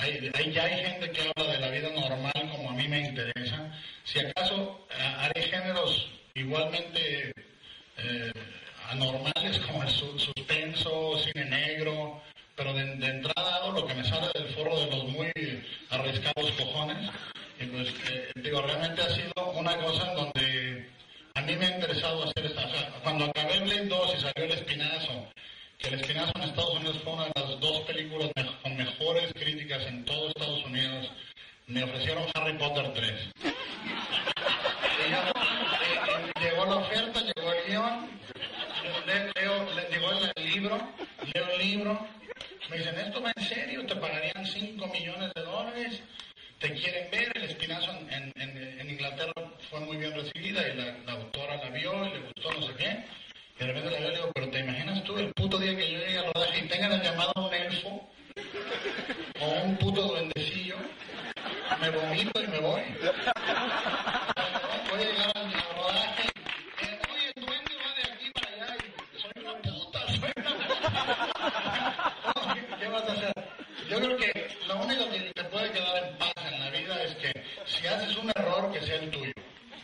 Hay, hay- ya hay gente que habla de la vida normal como a mí me interesa. Si acaso eh, haré géneros igualmente eh, anormales como el su- suspenso, cine negro, pero de, entrada hago lo que me sale del foro de los muy arriesgados cojones. Y pues, eh, digo, realmente ha sido una cosa en donde a mí me ha interesado hacer esta. Cuando acabé Blade 2 y salió El Espinazo, que El Espinazo en Estados Unidos fue una de las dos películas con mejores críticas en todo Estados Unidos, me ofrecieron Harry Potter 3. Y ya, eh, llegó la oferta, llegó el guion, le- leo- le- llegó el, libro, leo el libro, me dicen, ¿esto va en serio? ¿Te pagarían 5 millones de dólares? ¿Te quieren ver? El espinazo en, en- Inglaterra fue muy bien recibida y la autora la vio y le gustó no sé qué. Y la y pero ¿te imaginas tú el puto día que yo llegue al rodaje y tengan el llamado a un elfo? O un puto duendecillo, me vomito y me voy. Voy a llegar al rodaje. eh, Oye, el duende va de aquí para allá y soy una puta, soy una puta. ¿Qué- ¿Qué vas a hacer? Yo creo que lo único que te puede quedar en paz en la vida es que si haces un error, que sea el tuyo.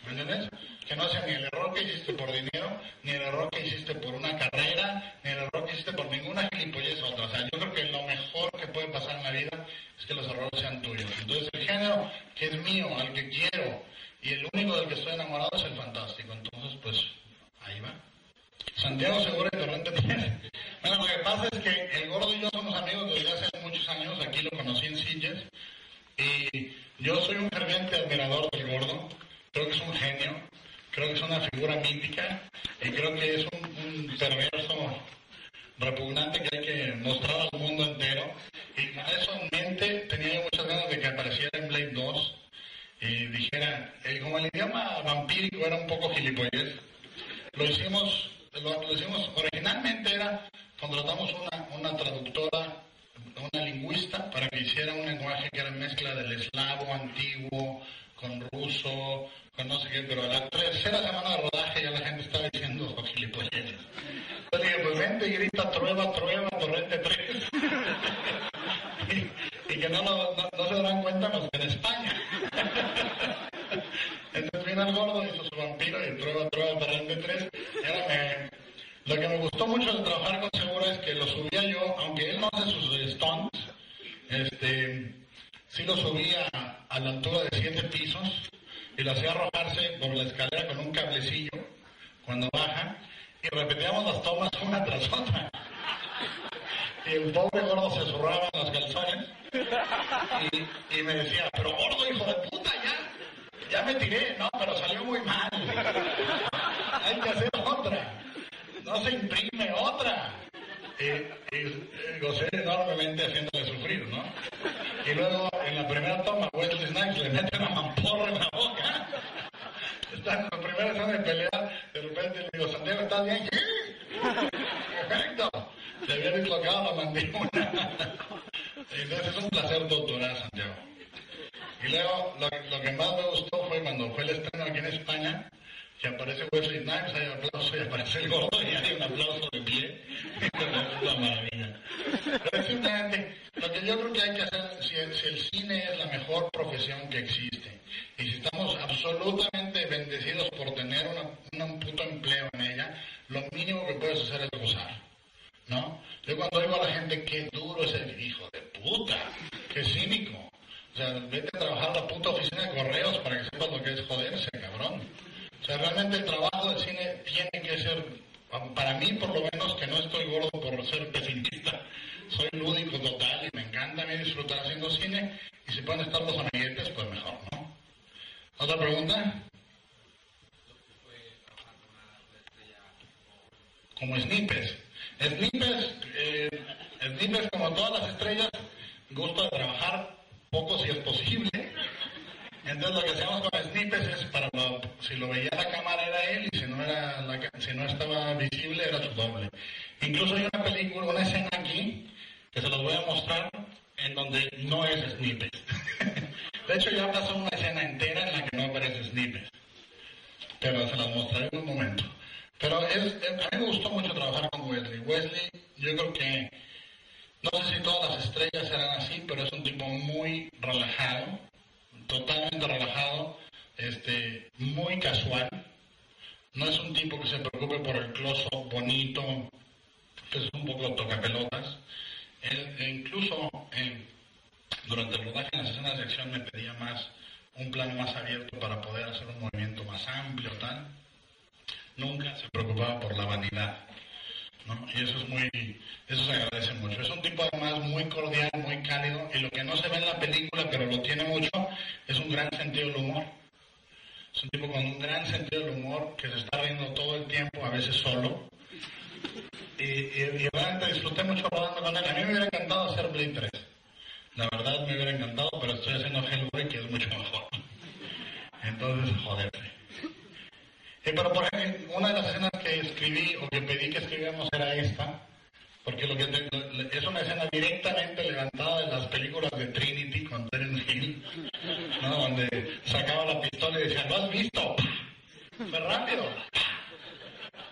¿Me entiendes? Que no sea ni el error que hiciste por dinero, ni el error que hiciste por una carrera, ni el error que hiciste por ninguna gilipollez otra. O sea, yo creo que lo mejor que puede pasar en la vida es que los errores sean tuyos. Entonces, el género que es mío, al que quiero, y el único del que estoy enamorado es el fantástico. Entonces, pues, ahí va. Santiago Segura y Torrente Pérez. Bueno, lo que pasa es que el gordo y yo somos amigos desde hace muchos años. Aquí lo conocí en Sitges. Y yo soy un ferviente admirador del gordo. Creo que es un genio. Creo que es una figura mítica. Y creo que es un, un perverso repugnante que hay que mostrar al mundo entero. Y con eso en mente tenía muchas ganas de que apareciera en Blade 2 y dijera, eh, como el idioma vampírico era un poco gilipollez, lo hicimos, lo, lo hicimos, originalmente era, contratamos una, una traductora, una lingüista, para que hiciera un lenguaje que era mezcla del eslavo antiguo con ruso, con no sé qué, pero a la tercera semana de rodaje ya la gente estaba diciendo oh, gilipollas. Yo dije, pues vente y grita trueba, trueba, torrente 3. y, que no, lo- no, no se darán cuenta que en España. Entonces vino el gordo, hizo su vampiro y trueba, trueba, torrente 3. Y ahora me- Lo que me gustó mucho de trabajar con Segura es que lo subía yo, aunque él no hace sus stunts, este, sí lo subía a la altura de siete pisos y lo hacía arrojarse por la escalera con un cablecillo cuando baja y repetíamos las tomas una tras otra. Y el pobre gordo se zurraba en los calzones y, me decía, pero gordo hijo de puta, ya, ya me tiré, no, pero salió muy mal. Hay que hacer otra. No se imprime otra. Y, y, y gocé enormemente haciéndole sufrir, ¿no? Y luego en la primera toma Wesley Snipes le mete una mamporra en la boca. Está en la primera escena de pelea, de repente le digo, Santiago, ¿estás bien? Sí. Perfecto. Le había dislocado la mandíbula. Entonces es un placer doctorar, Santiago. Y luego lo que más me gustó fue cuando fue el estreno aquí en España, que aparece Wesley Snipes, hay aplauso y aparece el gordo y hay un aplauso de pie. es una maravilla. Pero lo que yo creo que hay que hacer, si el, si cine es la mejor profesión que existe, y si estamos absolutamente bendecidos por tener una, un puto empleo en ella, lo mínimo que puedes hacer es gozar. ¿No? Yo cuando oigo a la gente, qué duro es el hijo de puta, qué cínico. O sea, vete a trabajar la puta oficina de correos para que sepas lo que es joderse, cabrón. Sea, realmente el trabajo del cine tiene que ser, para mí por lo menos, que no estoy gordo por ser pesimista, soy lúdico total y me encanta a mí disfrutar haciendo cine y si pueden estar los amiguetes, pues mejor, ¿no? ¿Otra pregunta? Como Snippers. Snippers, eh, Snippers, como todas las estrellas, gusta de trabajar poco si es posible. Entonces lo que hacíamos con Snippers es para si lo veía la cámara era él y si no era la si no estaba visible era su doble. Incluso hay una película, una escena aquí que se los voy a mostrar en donde no es Snippers. De hecho ya pasó una escena entera en la que no aparece Snippers. Pero se las mostraré en un momento. Pero es, a mí me gustó mucho trabajar con Wesley. Wesley, yo creo que, no sé si todas las estrellas serán así, pero es un tipo muy relajado, totalmente relajado, este, muy casual. No es un tipo que se preocupe por el close bonito, que es un poco tocapelotas. Él, e incluso durante el rodaje en las escenas de acción me pedía más un plano más abierto para poder hacer un movimiento más amplio, tal. Nunca se preocupaba por la vanidad. ¿No? Y eso es muy, eso se agradece mucho. Es un tipo además muy cordial, muy cálido, y lo que no se ve en la película, pero lo tiene mucho, es un gran sentido del humor. Es un tipo con un gran sentido del humor que se está riendo todo el tiempo, a veces solo. Y, y, y realmente disfruté mucho rodando con él. A mí me hubiera encantado hacer Blade 3. La verdad me hubiera encantado, pero estoy haciendo Hellboy que es mucho mejor. Entonces, joder. Eh, pero por ejemplo, una de las escenas escribí o que pedí que escribiéramos era esta, porque lo que es una escena directamente levantada de las películas de Trinity con Terence Hill, ¿no? donde sacaba la pistola y decía, ¿lo has visto? Fue rápido.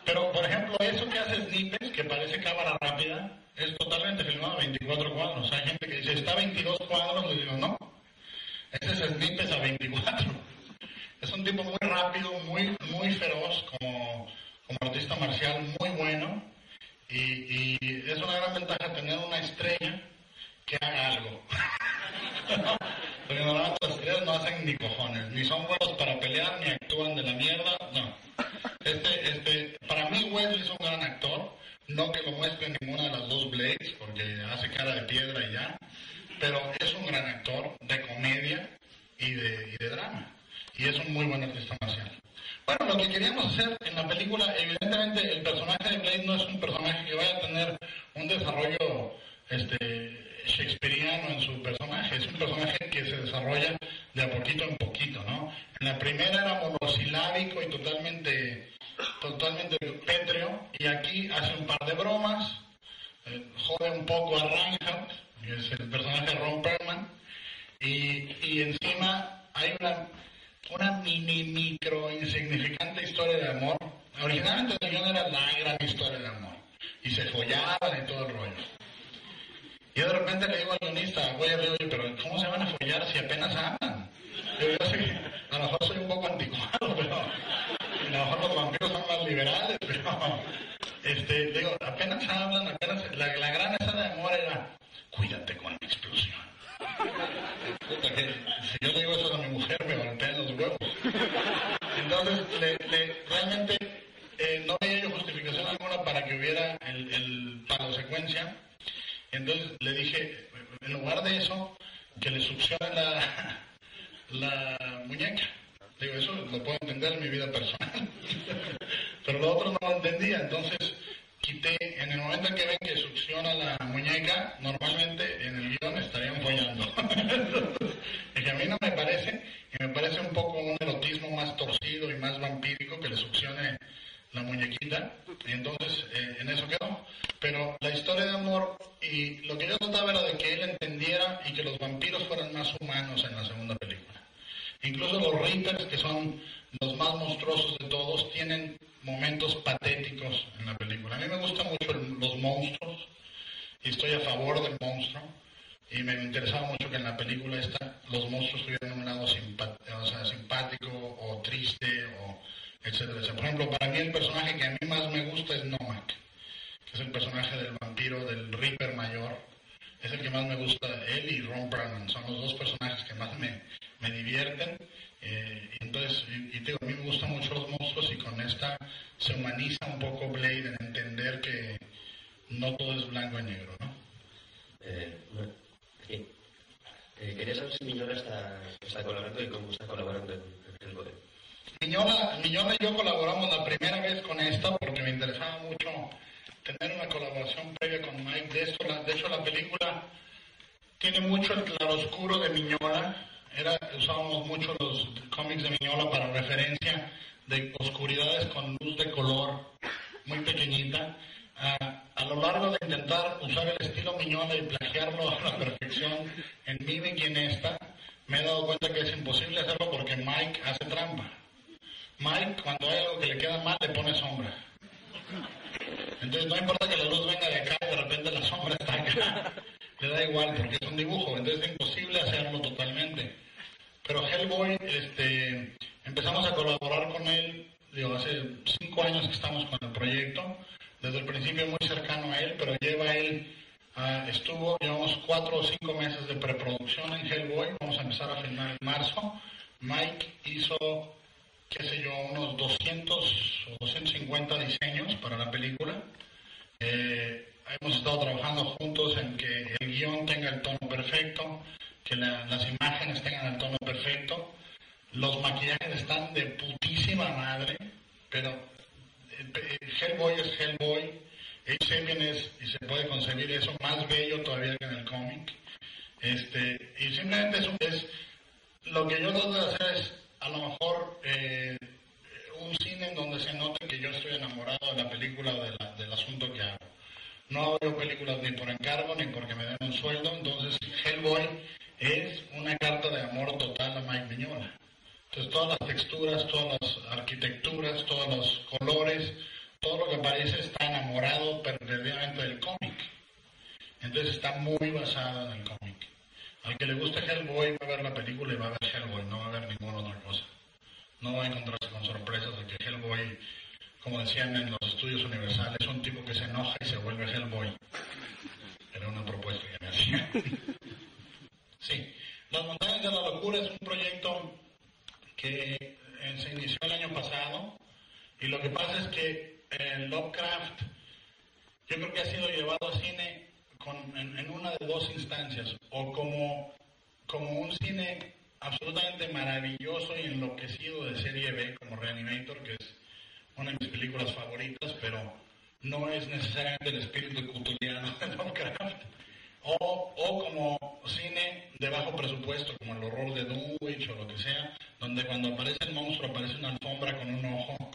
Pero, por ejemplo, eso que hace Snippets, que parece cámara rápida, es totalmente filmado a 24 cuadros. Hay gente que dice, está a 22 cuadros, le digo, no. Ese es Snippets a 24. Es un tipo muy rápido, muy, muy feroz como, como artista marcial, muy bueno. Y, es una gran ventaja tener una estrella que haga algo. Porque normalmente las estrellas no hacen ni cojones, ni son buenos para pelear, ni actúan de la mierda, no. Este, este, para mí Wesley es un gran actor, no que lo muestre ninguna de las dos Blades, porque hace cara de piedra y ya, pero es un gran actor de comedia y de, y de drama, y es un muy buen artista marcial. Bueno, lo que queríamos hacer en la película, evidentemente el personaje de Blade no es un personaje que vaya a tener un desarrollo este, shakespeariano en su personaje, es un personaje que se desarrolla de a poquito en poquito, ¿no? En la primera era monosilábico y totalmente, totalmente pétreo, y aquí hace un par de bromas, eh, jode un poco a Reinhardt, que es el personaje de Ron Perlman, y, y encima hay una, una mini, micro, insignificante historia de amor. Originalmente el guion era la gran historia de amor, y se follaban y todo el rollo. Y de repente le digo al guionista, güey, pero ¿cómo se van a follar si apenas hablan? Yo, yo que a lo mejor soy un poco anticuado, pero a lo mejor los vampiros son más liberales, pero este, digo, apenas hablan, apenas, la, la gran escena de amor era, cuídate con la explosión. Si yo digo eso a mi mujer, me golpean los huevos. Entonces, le, le- realmente eh, no veía yo justificación alguna para que hubiera el, el palo secuencia. Entonces le dije, en lugar de eso, que le succione la, la muñeca. Digo, eso lo puedo entender en mi vida personal. Pero lo otro no lo entendía. Entonces en el momento en que ven que succiona la muñeca, normalmente en el guion estarían follando. que a mí no me parece, y me parece un poco un erotismo más torcido y más vampírico que le succione la muñequita, y entonces eh, en eso quedó. Pero la historia de amor, y lo que yo trataba era de que él entendiera y que los vampiros fueran más humanos en la segunda película. Incluso los Reapers, que son los más monstruosos de todos, tienen momentos patéticos en la película. A mí me gustan mucho los monstruos, y estoy a favor del monstruo, y me interesaba mucho que en la película esta, los monstruos tuvieran un lado o sea, simpático o triste o etcétera, etcétera. Por ejemplo, para mí el personaje que a mí más me gusta es Nomak, que es el personaje del vampiro, del Reaper mayor. Es el que más me gusta, él y Ron Perlman. Son los dos personajes que más me, me divierten. Eh, y entonces, y, y te digo, a mí me gustan mucho los monstruos y con esta se humaniza un poco Blade en entender que no todo es blanco y negro, ¿no? Eh, bueno, sí. Eh, quería saber si Miñola está, está colaborando y cómo está colaborando en, en Hellboy. Miñola, Miñola y yo colaboramos la primera vez con esta porque me interesaba mucho tener una colaboración previa con Mike. De, de hecho, la película tiene mucho el claroscuro de Miñola. Era, usábamos mucho los cómics de Miñola para referencia de oscuridades con luz de color muy pequeñita. A lo largo de intentar usar el estilo Miñola y plagiarlo a la perfección en Mimic y en esta, me he dado cuenta que es imposible hacerlo porque Mike hace trampa. Mike, cuando hay algo que le queda mal, le pone sombra. Entonces no importa que la luz venga de acá y de repente la sombra está acá. Le da igual porque es un dibujo, entonces es imposible hacerlo totalmente. Pero Hellboy, este, empezamos a colaborar con él, digo, hace cinco años que estamos con el proyecto, desde el principio muy cercano a él, pero lleva él, ah, estuvo, llevamos cuatro o cinco meses de preproducción en Hellboy, vamos a empezar a filmar en marzo. Mike hizo qué sé yo, unos 200 o 250 diseños para la película. Eh, hemos estado trabajando juntos en que el guion tenga el tono perfecto, que la- las imágenes tengan el tono perfecto. Los maquillajes están de putísima madre, pero eh, Hellboy es Hellboy, H. es, y se puede concebir eso, más bello todavía que en el cómic. Este, y simplemente es- lo que yo trato de hacer es, a lo mejor, eh, un cine en donde se note que yo estoy enamorado de la película del asunto que hago. No hago películas ni por encargo ni porque me den un sueldo, entonces Hellboy es una carta de amor total a Mike Miñola. Entonces todas las texturas, todas las arquitecturas, todos los colores, todo lo que aparece está enamorado perdidamente del cómic. Entonces está muy basado en el cómic. Al que le guste Hellboy va a ver la película y va a ver Hellboy, no va a ver ninguna otra cosa. No va a encontrarse con sorpresas de que Hellboy, como decían en los estudios universales, es un tipo que se enoja y se vuelve Hellboy. Era una propuesta que me hacían. Sí, Las Montañas de la Locura es un proyecto que eh, se inició el año pasado y lo que pasa es que eh, Lovecraft yo creo que ha sido llevado a cine con- en, en una de dos instancias, o como, como un cine absolutamente maravilloso y enloquecido de serie B, como Reanimator, que es una de mis películas favoritas, pero no es necesariamente el espíritu cutuliano de Lovecraft, o, o como cine de bajo presupuesto, como el horror de Dunwich o lo que sea, donde cuando aparece el monstruo aparece una alfombra con un ojo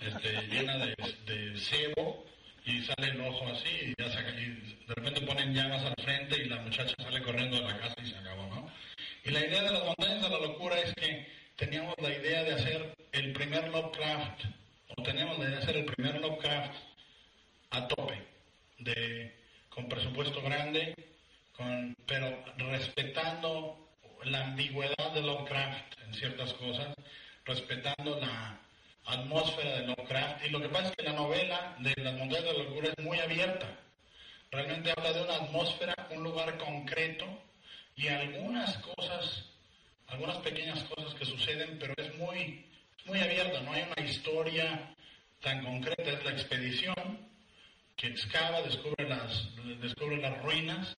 este, llena de, de cebo y sale el ojo así y, ya saca- y de repente ponen llamas al frente y la muchacha sale corriendo de la casa y se acabó, ¿no? Y la idea de las montañas de la locura es que teníamos la idea de hacer el primer Lovecraft, o teníamos la idea de hacer el primer Lovecraft a tope, de, con presupuesto grande, con, pero respetando la ambigüedad de Lovecraft en ciertas cosas, respetando la atmósfera de Lovecraft. Y lo que pasa es que la novela de Las Montañas de la Locura es muy abierta. Realmente habla de una atmósfera, un lugar concreto y algunas cosas, algunas pequeñas cosas que suceden, pero es muy, muy abierta. No hay una historia tan concreta. Es la expedición que excava, descubre las, descubre las ruinas,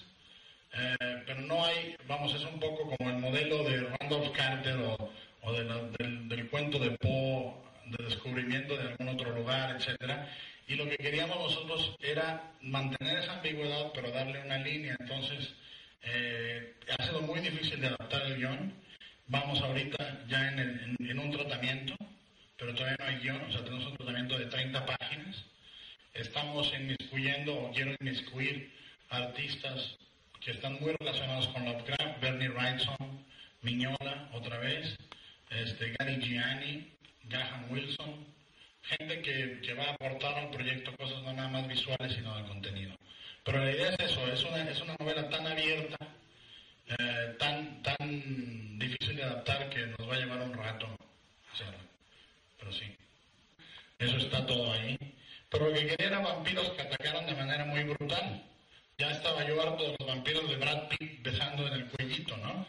eh, pero no hay, vamos, es un poco como el modelo de Randolph Carter o, del cuento de Poe, de descubrimiento de algún otro lugar, etcétera. Y lo que queríamos nosotros era mantener esa ambigüedad, pero darle una línea. Entonces, eh, ha sido muy difícil de adaptar el guion. Vamos ahorita ya en, un tratamiento, pero todavía no hay guion, o sea, tenemos un tratamiento de 30 páginas estamos inmiscuyendo o quiero inmiscuir artistas que están muy relacionados con Lovecraft, Bernie Wrightson, Miñola, otra vez, este, Gary Gianni, Graham Wilson, gente que, que va a aportar al proyecto cosas no nada más visuales sino de contenido. Pero la idea es eso, es una, es una novela tan abierta, eh, tan, tan difícil de adaptar que nos va a llevar un rato hacerla. Pero sí, eso está todo ahí. Pero lo que quería era vampiros que atacaran de manera muy brutal. Ya estaba yo harto de los vampiros de Brad Pitt besando en el cuellito, ¿no?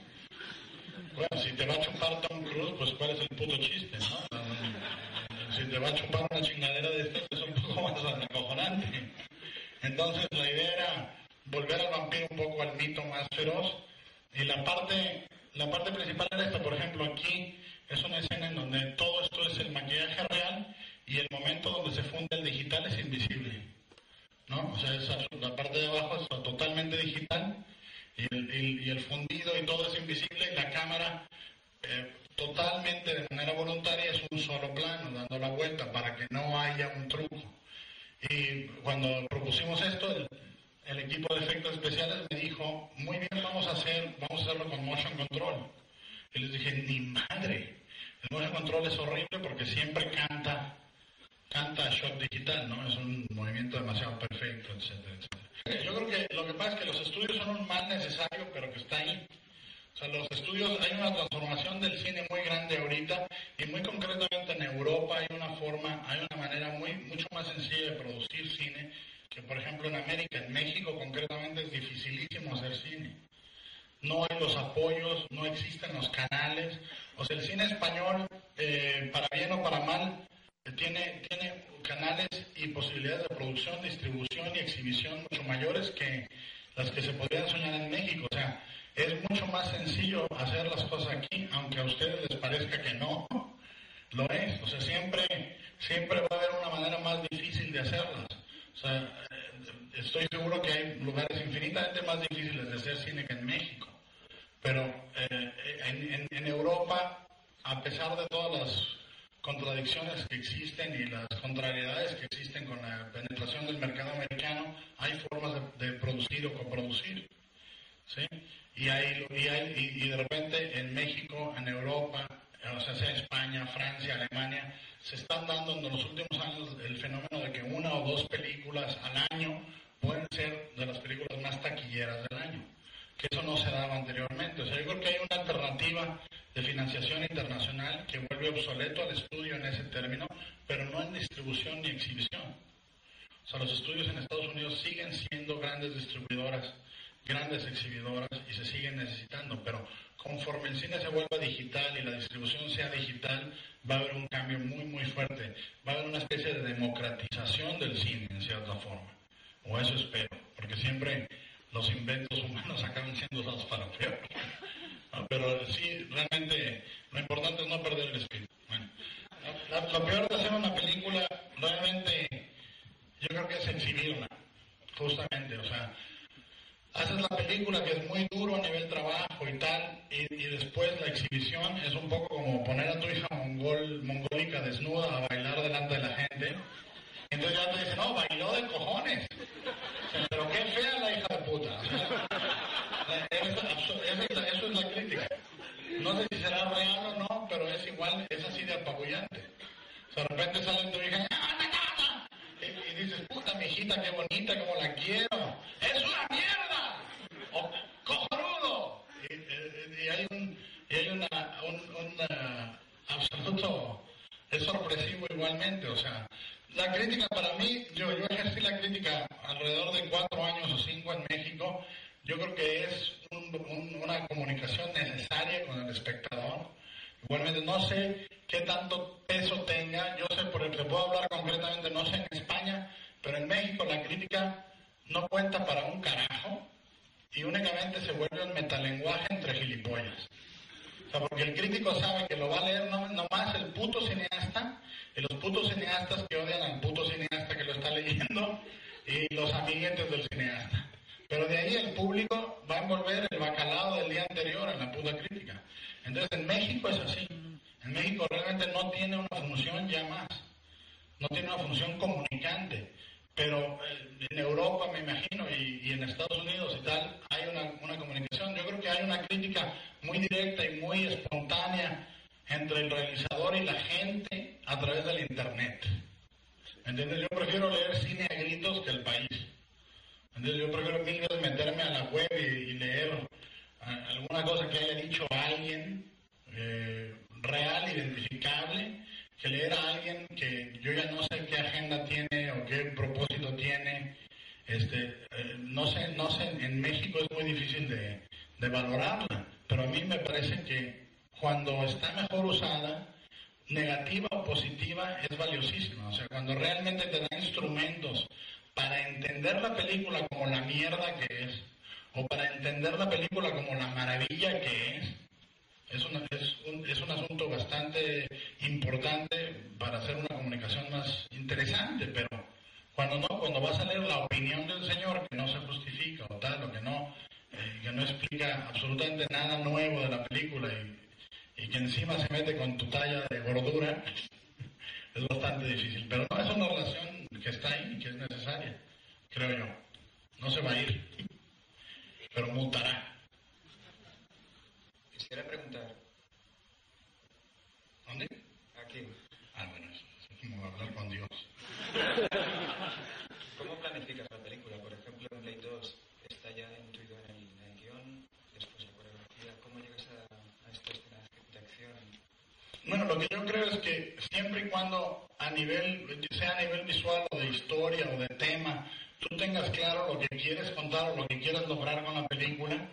Bueno, si te va a chupar Tom Cruise, pues cuál es el puto chiste, ¿no? Si te va a chupar una chingadera de estas, es un poco más acojonante. Entonces la idea era volver al vampiro un poco al mito más feroz. Y la parte, la parte principal era esta, por ejemplo, aquí es una escena en donde todo esto es el maquillaje real y el momento donde se funde el digital es invisible. ¿No? O sea, la parte de abajo es totalmente digital y el, y- y el fundido y todo es invisible y la cámara eh, totalmente de manera voluntaria es un solo plano dando la vuelta para que no haya un truco. Y cuando propusimos esto, el, equipo de efectos especiales me dijo, muy bien, vamos a hacer, vamos a hacerlo con motion control. Y les dije, ni madre. El motion control es horrible porque siempre canta, canta shot digital, ¿no? Es un movimiento demasiado perfecto, etcétera, etcétera. Yo creo que lo que pasa es que los estudios son un mal necesario, pero que está ahí. O sea, los estudios, hay una transformación del cine muy grande ahorita y muy concretamente en Europa hay una forma, hay una manera muy, mucho más sencilla de producir cine que por ejemplo en América, en México concretamente es dificilísimo hacer cine. No hay los apoyos, no existen los canales. O sea, el cine español, eh, para bien o para mal, eh, tiene, tiene canales y posibilidades de producción, distribución y exhibición mucho mayores que las que se podrían soñar en México. O sea, es mucho más sencillo hacer las cosas aquí, aunque a ustedes les parezca que no. Lo es, o sea, siempre, siempre va a haber una manera más difícil de hacerlas. O sea, eh, estoy seguro que hay lugares infinitamente más difíciles de hacer cine que en México. Pero eh, en, Europa, a pesar de todas las contradicciones que existen y las contrariedades que existen con la penetración del mercado americano, hay formas de, de producir o coproducir. ¿sí? Y, hay, y, hay, y, de repente en México, en Europa, o sea, sea España, Francia, Alemania, se están dando en los últimos años el fenómeno de que una o dos películas al año pueden ser de las películas más taquilleras del año. Que eso no se daba anteriormente. O sea, yo creo que hay una alternativa de financiación internacional que vuelve obsoleto al estudio en ese término, pero no en distribución ni exhibición. O sea, los estudios en Estados Unidos siguen siendo grandes distribuidoras, grandes exhibidoras y se siguen necesitando, pero conforme el cine se vuelva digital y la distribución sea digital, va a haber un cambio muy, muy fuerte. Va a haber una especie de democratización del cine, en cierta forma. O eso espero, porque siempre los inventos humanos acaban siendo usados para peor. Pero sí, realmente lo importante es no perder el espíritu. Bueno, lo peor de hacer una película, realmente, yo creo que es exhibirla, justamente. O sea, haces la película que es muy duro a nivel trabajo y tal, y, después la exhibición es un poco como poner a tu hija mongol, mongólica desnuda a bailar delante de la gente. Entonces ya te dicen, no, bailó de cojones. Pero qué fea la hija de puta. Eso es la crítica. No sé si será real o no, pero es igual, es así de apabullante. De repente sale tu hija "Ah, na, na, na", y, y dices, puta, mi hijita, qué bonita, como la quiero. ¡Es una mierda! ¡O cojonudo! Y, y- y hay un, y hay una, un, un, ah, absoluto, es sorpresivo igualmente, o sea, la crítica para mí, yo, yo ejercí la crítica alrededor de cuatro años o cinco en México, yo creo que es un- un- una comunicación necesaria con el espectador. Igualmente, no sé qué tanto peso tenga, yo sé, por el que puedo hablar concretamente, no sé en España, pero en México la crítica no cuenta para un carajo y únicamente se vuelve un metalenguaje entre gilipollas. O sea, porque el crítico sabe que lo va a leer no, nomás el puto cineasta y los putos cineastas que odian al puto cineasta que lo está leyendo y los amiguetes del cineasta. Pero de ahí el público va a envolver el bacalao del día anterior en la puta crítica. Entonces en México es así. En México realmente no tiene una función ya más. No tiene una función comunicante. Pero eh, en Europa, me imagino, y, en Estados Unidos y tal, hay una, una comunicación. Yo creo que hay una crítica muy directa y muy espontánea entre el realizador y la gente a través del Internet. ¿Entiendes? Yo prefiero leer cine a gritos que el país. ¿Entiendes? Yo prefiero mil meterme a la web y, leer ah, alguna cosa que haya dicho alguien eh, real, identificable, que leer a alguien que yo ya no sé qué agenda tiene o qué propósito tiene. Este, eh, no sé, no sé, en México es muy difícil de, de valorarla, pero a mí me parece que cuando está mejor usada, negativa o positiva, es valiosísima. O sea, cuando realmente te da instrumentos para entender la película como la mierda que es, o para entender la película como la maravilla que es, es, una- es un, es un asunto bastante importante para hacer una comunicación más interesante, pero cuando no, cuando vas a leer la opinión del señor que no se justifica o tal, o que no, eh, que no explica absolutamente nada nuevo de la película y, y que encima se mete con tu talla de gordura, es bastante difícil. Pero no, es una relación que está ahí y que es necesaria, creo yo. No se va a ir, pero mutará. Quisiera preguntar, ¿Dónde? aquí, Ah, bueno, es como hablar con Dios. ¿cómo planificas la película? Por ejemplo, en Blade 2 está ya intuido en el, en el guion, después la coreografía, ¿cómo llegas a, a esta escena de acción? Bueno, lo que yo creo es que siempre y cuando a nivel, sea a nivel visual o de historia o de tema, tú tengas claro lo que quieres contar o lo que quieres lograr con la película,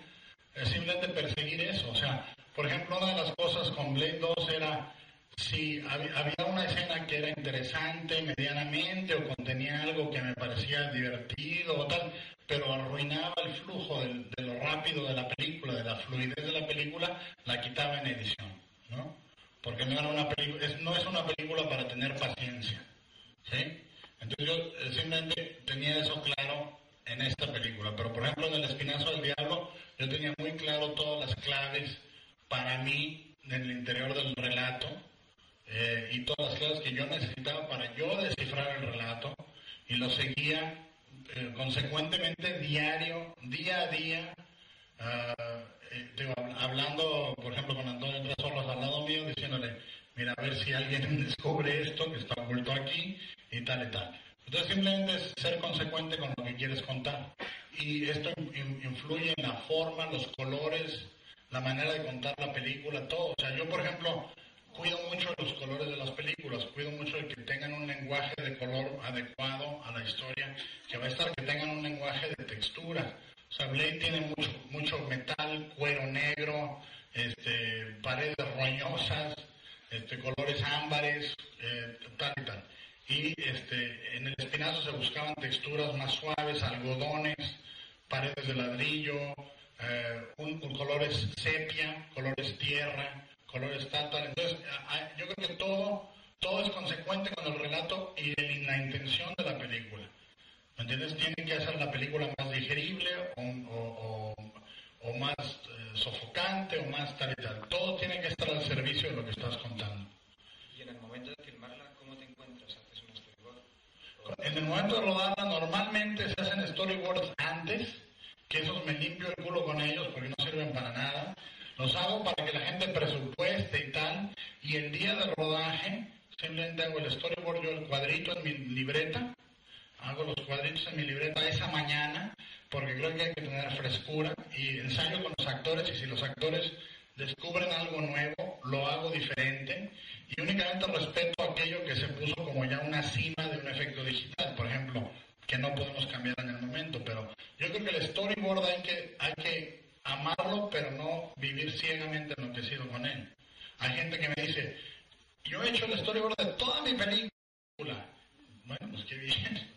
es simplemente perseguir eso. O sea, por ejemplo, una de las cosas con Blade 2 era si había, una escena que era interesante medianamente o contenía algo que me parecía divertido o tal, pero arruinaba el flujo de, lo rápido de la película, de la fluidez de la película, la quitaba en edición, ¿no? Porque no, era una es, no es una película para tener paciencia, ¿sí? Entonces yo eh, simplemente tenía eso claro en esta película, pero por ejemplo en El Espinazo del Diablo yo tenía muy claro todas las claves para mí en el interior del relato eh, y todas las claves que yo necesitaba para yo descifrar el relato y lo seguía eh, consecuentemente diario, día a día, eh, digo, hab- hablando, por ejemplo, con Antonio Trasolos al lado mío, diciéndole, mira, a ver si alguien descubre esto que está oculto aquí y tal y tal. Entonces simplemente es ser consecuente con lo que quieres contar. Y esto in- influye en la forma, los colores, la manera de contar la película, todo. O sea, yo, por ejemplo, cuido mucho los colores de las películas, cuido mucho de que tengan un lenguaje de color adecuado a la historia, que va a estar que tengan un lenguaje de textura. O sea, Blade tiene mucho, mucho metal, cuero negro, este, paredes roñosas, este, colores ámbares, eh, tal y tal. Y este, en el espinazo se buscaban texturas más suaves, algodones, paredes de ladrillo, eh, un, colores sepia, colores tierra, colores tal. Entonces, yo creo que todo, todo es consecuente con el relato y la intención de la película. ¿Me entiendes? Tienen que hacer la película más digerible o, o- o- o más eh, sofocante o más tal y tal. Todo tiene que estar al servicio de lo que estás contando. Y en el momento de filmarla, ¿cómo te encuentras? ¿Haces un storyboard? En el momento de rodarla, normalmente se hacen storyboards antes, que esos me limpio el culo con ellos porque no sirven para nada. Los hago para que la gente presupueste y tal. Y el día del rodaje, simplemente hago el storyboard, yo el cuadrito en mi libreta. Hago los cuadritos en mi libreta esa mañana porque creo que hay que tener frescura y ensayo con los actores y si los actores descubren algo nuevo, lo hago diferente y únicamente respeto aquello que se puso como ya una cima de un efecto digital, por ejemplo, que no podemos cambiar en el momento, pero yo creo que el storyboard hay que, hay que amarlo, pero no vivir ciegamente enloquecido con él. Hay gente que me dice, yo he hecho el storyboard de toda mi película. Bueno, pues qué bien.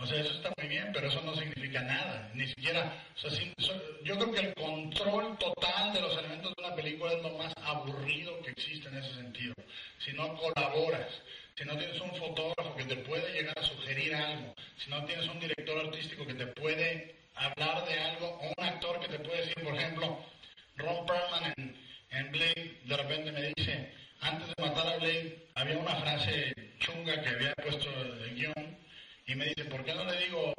O sea, eso está muy bien, pero eso no significa nada. Ni siquiera, o sea, yo creo que el control total de los elementos de una película es lo más aburrido que existe en ese sentido. Si no colaboras, si no tienes un fotógrafo que te puede llegar a sugerir algo, si no tienes un director artístico que te puede hablar de algo, o un actor que te puede decir, por ejemplo, Ron Perlman en, Blade de repente me dice, antes de matar a Blade había una frase chunga que había puesto el guion y me dice, ¿por qué no le digo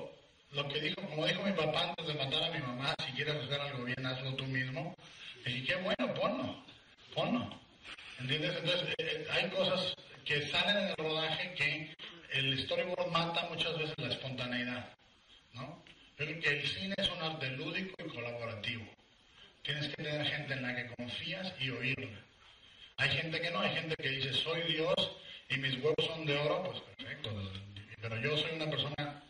lo que dijo, como dijo mi papá antes de matar a mi mamá, si quieres hacer algo bien, hazlo tú mismo? Y dije, qué bueno, ponlo, ponlo. ¿Entiendes? Entonces, eh, eh, hay cosas que salen en el rodaje que el storyboard mata muchas veces la espontaneidad, ¿no? El cine es un arte lúdico y colaborativo. Tienes que tener gente en la que confías y oírla. Hay gente que no, hay gente que dice, soy Dios y mis huevos son de oro, pues perfecto. Pero yo soy una persona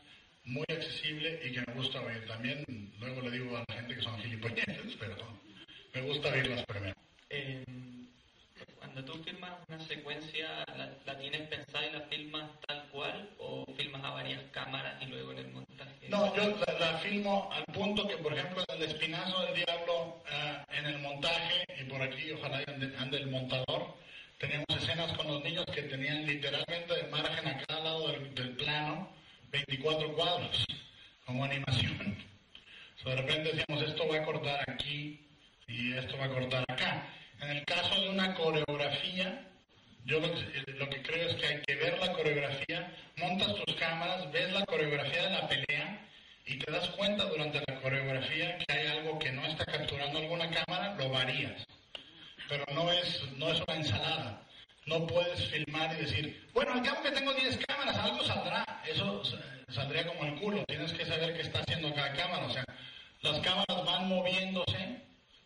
muy accesible y que me gusta oír. También luego le digo a la gente que son gilipolleces, pero me gusta oírlas primero. Eh, cuando tú filmas una secuencia, la, la tienes pensada y la filmas tal cual o filmas a varias cámaras y luego en el montaje? No, yo la, la filmo al punto que, por ejemplo, el espinazo del diablo, eh, en el montaje, y por aquí ojalá ande, ande el montador, teníamos escenas con los niños que tenían literalmente de margen a cada lado del, plano 24 cuadros, como animación. O sea, de repente decíamos, esto va a cortar aquí y esto va a cortar acá. En el caso de una coreografía, yo lo que, lo que creo es que hay que ver la coreografía, montas tus cámaras, ves la coreografía de la pelea y te das cuenta durante la coreografía que hay algo que no está capturando alguna cámara, lo varías. Pero no es, no es una ensalada. No puedes filmar y decir, bueno, al que tengo 10 cámaras, algo saldrá. Eso saldría como el culo. Tienes que saber qué está haciendo cada cámara. O sea, las cámaras van moviéndose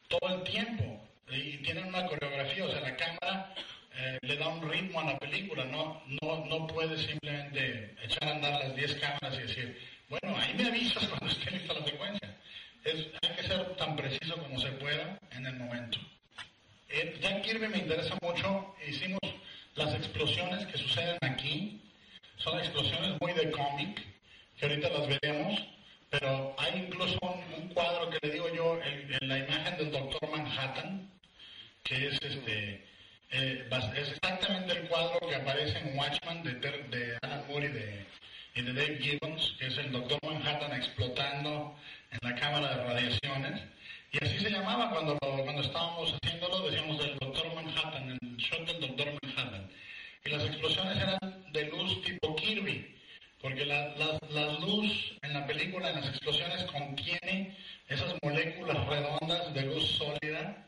todo el tiempo y tienen una coreografía. O sea, la cámara eh, le da un ritmo a la película, no, no, no puede simplemente echar a andar las 10 cámaras y decir, bueno, ahí me avisas cuando esté lista la secuencia. Es, hay que ser tan preciso como se pueda en el momento. Eh, Jack Kirby me interesa mucho, hicimos las explosiones que suceden aquí, son explosiones muy de cómic, que ahorita las veremos, pero hay incluso un, un cuadro que le digo yo, en, en la imagen del Doctor Manhattan, que es este eh, es exactamente el cuadro que aparece en Watchman de, Ter de Alan Moore y de, y Dave Gibbons, que es el doctor Manhattan explotando en la cámara de radiaciones. Y así se llamaba cuando, cuando estábamos haciéndolo, decíamos el doctor Manhattan, el shot del doctor Manhattan. Y las explosiones eran de luz tipo Kirby, porque la, la, la luz en la película, en las explosiones, contiene esas moléculas redondas de luz sólida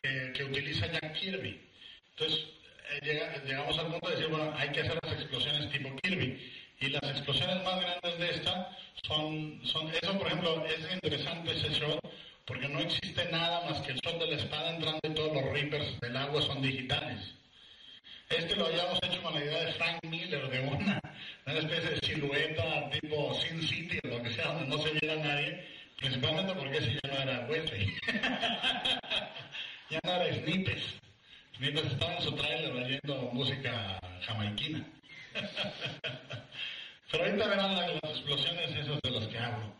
que, que utiliza Jack Kirby. Entonces, eh, llega- llegamos al punto de decir, bueno, hay que hacer las explosiones tipo Kirby. Y las explosiones más grandes de esta son, son eso, por ejemplo, es interesante ese shot, porque no existe nada más que el shot de la espada entrando y todos los Reapers del agua son digitales. Este lo habíamos hecho con la idea de Frank Miller, de una, una especie de silueta tipo Sin City o lo que sea, donde no se viera nadie, principalmente porque ese ya no era Wesley. ya no era Snippets. Estaba en su trailer oyendo música jamaiquina. Pero ahorita verán la- las explosiones esas de las que hablo.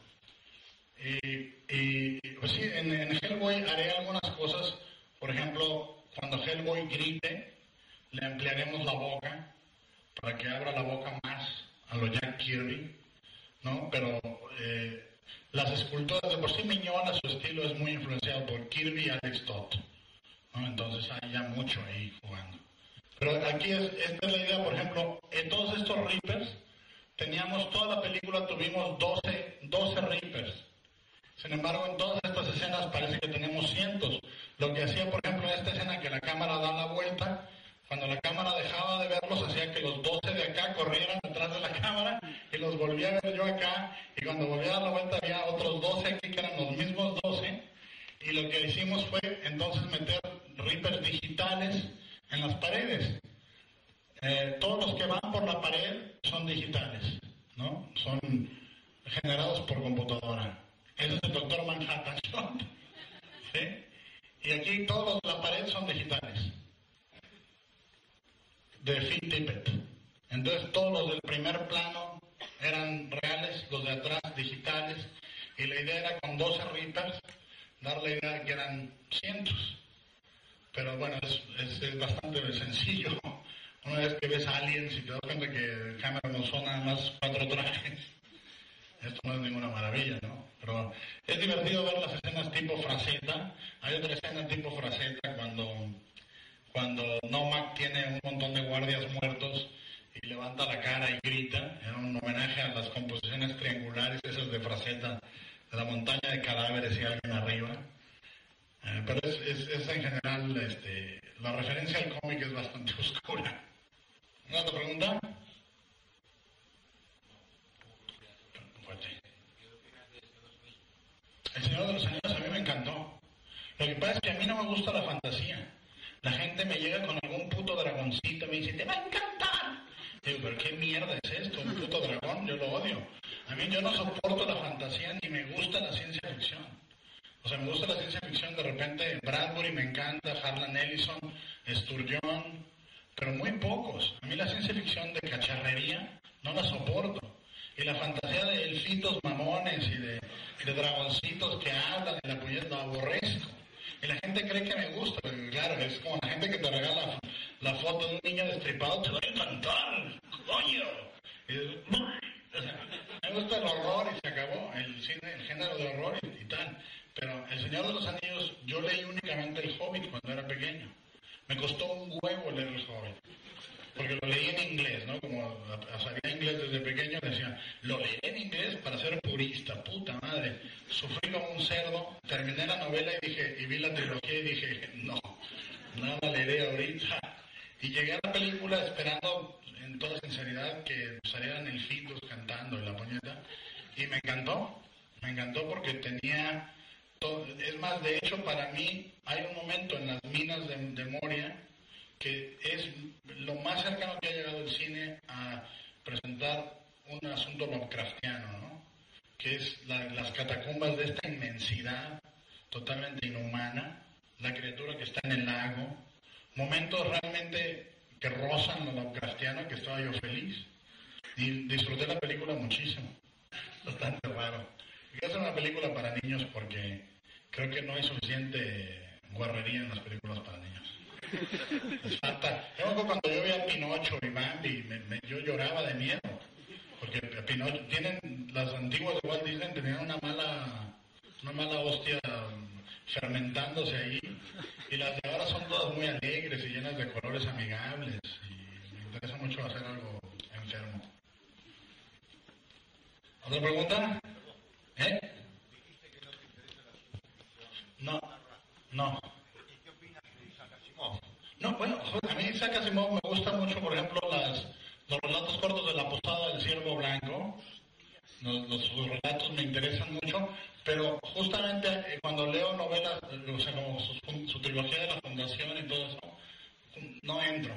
Y, y, pues sí, en, en Hellboy haré algunas cosas. Por ejemplo, cuando Hellboy grite, le ampliaremos la boca para que abra la boca más a lo Jack Kirby, ¿no? Pero eh, las esculturas de por sí Miñola, su estilo es muy influenciado por Kirby y Alex Todd, Entonces hay ya mucho ahí jugando. Pero aquí es, esta es la idea, por ejemplo, en todos estos Reapers, teníamos toda la película, tuvimos 12, 12 Reapers. Sin embargo, en todas estas escenas parece que tenemos cientos. Lo que hacía, por ejemplo, en esta escena que la cámara da la vuelta, cuando la cámara dejaba de verlos, hacía que los 12 de acá corrieran detrás de la cámara y los volvía a ver yo acá. Y cuando volvía a dar la vuelta había otros 12 aquí que eran los mismos 12. Y lo que hicimos fue entonces meter Reapers digitales en las paredes. Eh, todos los que van por la pared son digitales, ¿no? Son generados por computadora. Ese es el Doctor Manhattan. Y aquí todos la pared son digitales. De Phil Tippett. Entonces todos los del primer plano eran reales, los de atrás digitales. Y la idea era con 12 Reapers dar la idea de que eran cientos. Pero bueno, es, es- bastante sencillo. Una vez que ves a Aliens y te das cuenta que Cameron no son nada más cuatro trajes, esto no es ninguna maravilla, ¿no? Pero es divertido ver las escenas tipo fraseta. Hay otra escena tipo fraseta cuando, cuando Nomak tiene un montón de guardias muertos y levanta la cara y grita. Era un homenaje a las composiciones triangulares, esas de fraseta, la montaña de cadáveres y alguien arriba. Eh, pero es, es, es en general, este, la referencia al cómic es bastante oscura. ¿Una otra pregunta? El Señor de los Anillos a mí me encantó. Lo que pasa es que a mí no me gusta la fantasía. La gente me llega con algún puto dragoncito y me dice, te va a encantar. Digo, pero qué mierda es esto, un puto dragón, yo lo odio. A mí yo no soporto la fantasía ni me gusta la ciencia ficción. O sea, me gusta la ciencia ficción, de repente Bradbury me encanta, Harlan Ellison, Sturgeon, pero muy pocos. A mí la ciencia ficción de cacharrería no la soporto. Y la fantasía de elfitos mamones y de, dragoncitos que hablan y la puñeta aborrezco. Y la gente cree que me gusta, porque claro, es como la gente que te regala la foto de un niño destripado, te va a encantar, coño. Me gusta el horror y se acabó, el cine, el género de horror y, tal. Pero El Señor de los Anillos, yo leí únicamente El Hobbit cuando era pequeño. Me costó un huevo leer El Hobbit. Porque lo leí en inglés, ¿no? Como sabía inglés desde pequeño, decía, lo leí en inglés para ser purista, puta madre. Sufrí como un cerdo, terminé la novela y dije, y vi la trilogía y dije, no, la leeré ahorita. Y llegué a la película esperando, en toda sinceridad, que salieran elfitos cantando y la puñeta. Y me encantó, me encantó porque tenía... es más, de hecho, para mí hay un momento en las minas de, de Moria que es lo más cercano que ha llegado el cine a presentar un asunto Lovecraftiano, ¿no? Que es la- las catacumbas de esta inmensidad totalmente inhumana, la criatura que está en el lago, momentos realmente que rozan lo Lovecraftiano, que estaba yo feliz. Y disfruté la película muchísimo. Bastante raro. Hacer una película para niños porque creo que no hay suficiente guarrería en las películas para niños. Les falta. Yo cuando yo veía Pinocho y Bambi, me- yo lloraba de miedo. Porque Pinocho, tienen, las antiguas de Walt Disney tenían una mala, una mala hostia fermentándose ahí. Y las de ahora son todas muy alegres y llenas de colores amigables. Y me interesa mucho hacer algo enfermo. ¿Otra pregunta? ¿Eh? No, no. No, bueno, a mí Isaac Asimov me gusta mucho, por ejemplo, las, los relatos cortos de la posada del ciervo blanco. Los, los- sus relatos me interesan mucho, pero justamente eh, cuando leo novelas, eh, o sea, como su, su trilogía de la fundación y todo eso, no entro,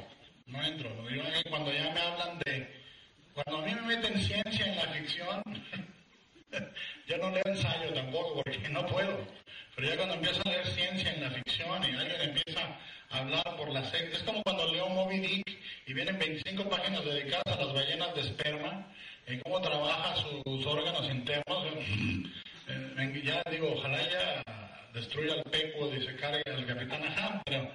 no entro. ¿no? Yo, cuando ya me hablan de, cuando a mí me meten ciencia en la ficción, yo no leo ensayo tampoco porque no puedo. Pero ya cuando empiezo a leer ciencia en la ficción y alguien empieza a hablar por la serie, es como cuando leo Moby Dick y vienen 25 páginas dedicadas a las ballenas de esperma, en cómo trabaja sus órganos internos. Ya digo, ojalá ya destruya el peco y se cargue al capitán Ahab, pero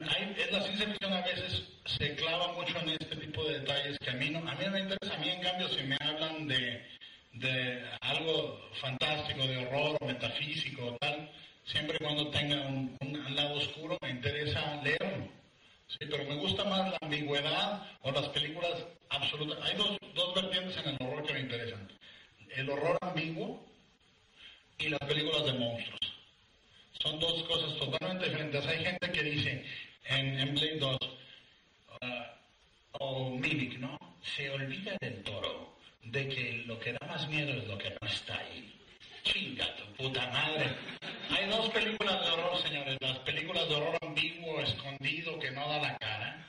hay, la ciencia ficción a veces se clava mucho en este tipo de detalles que a mí no, a mí no me interesa. A mí, en cambio, si me hablan de, de algo fantástico, de horror metafísico o tal, siempre cuando tenga un, un lado oscuro, me interesa leerlo. Sí, pero me gusta más la ambigüedad o las películas absolutas. Hay dos, dos vertientes en el horror que me interesan. El horror ambiguo y las películas de monstruos. Son dos cosas totalmente diferentes. Hay gente que dice en, en Blade 2 ah, o Mimic, ¿no? Se olvida del toro de que lo que da más miedo es lo que no está ahí. Chinga tu puta madre. Hay dos películas de horror, señores. Las películas de horror ambiguo, escondido, que no da la cara.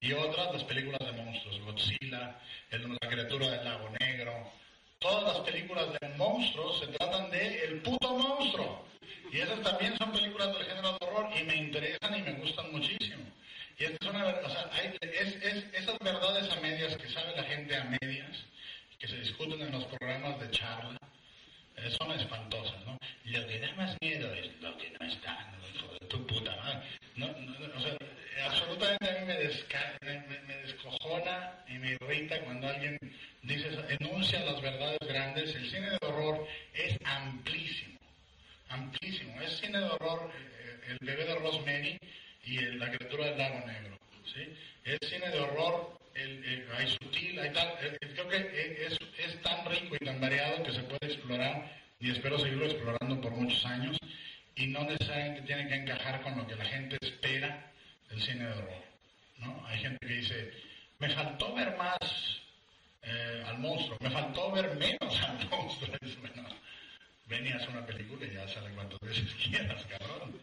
Y otras, las películas de monstruos. Godzilla, la criatura del lago negro. Todas las películas de monstruos se tratan de el puto monstruo. Y esas también son películas del género de horror y me interesan y me gustan muchísimo. Y es una es, es- esas verdades a medias que sabe la gente a medias, que se discuten en los programas de charla, son espantosas, ¿no? Lo que da más miedo es lo que no está, hijo de tu puta madre. No, no, o sea, eh, absolutamente a mí me, desca- me, me- descojona y me irrita cuando alguien dice, enuncia las verdades grandes. El cine de horror es amplísimo, amplísimo. Es cine de horror, eh, el bebé de Rosemary y la criatura del lago negro, ¿sí? Es cine de horror, hay sutil, hay tal. creo que es, es tan rico y tan variado que se puede explorar y espero seguirlo explorando por muchos años y no necesariamente tiene que encajar con lo que la gente espera del cine de horror, ¿no? Hay gente que dice, me faltó ver más eh, al monstruo, me faltó ver menos al monstruo. Es, bueno, ven y haz una película y ya sale cuantas veces quieras, cabrón.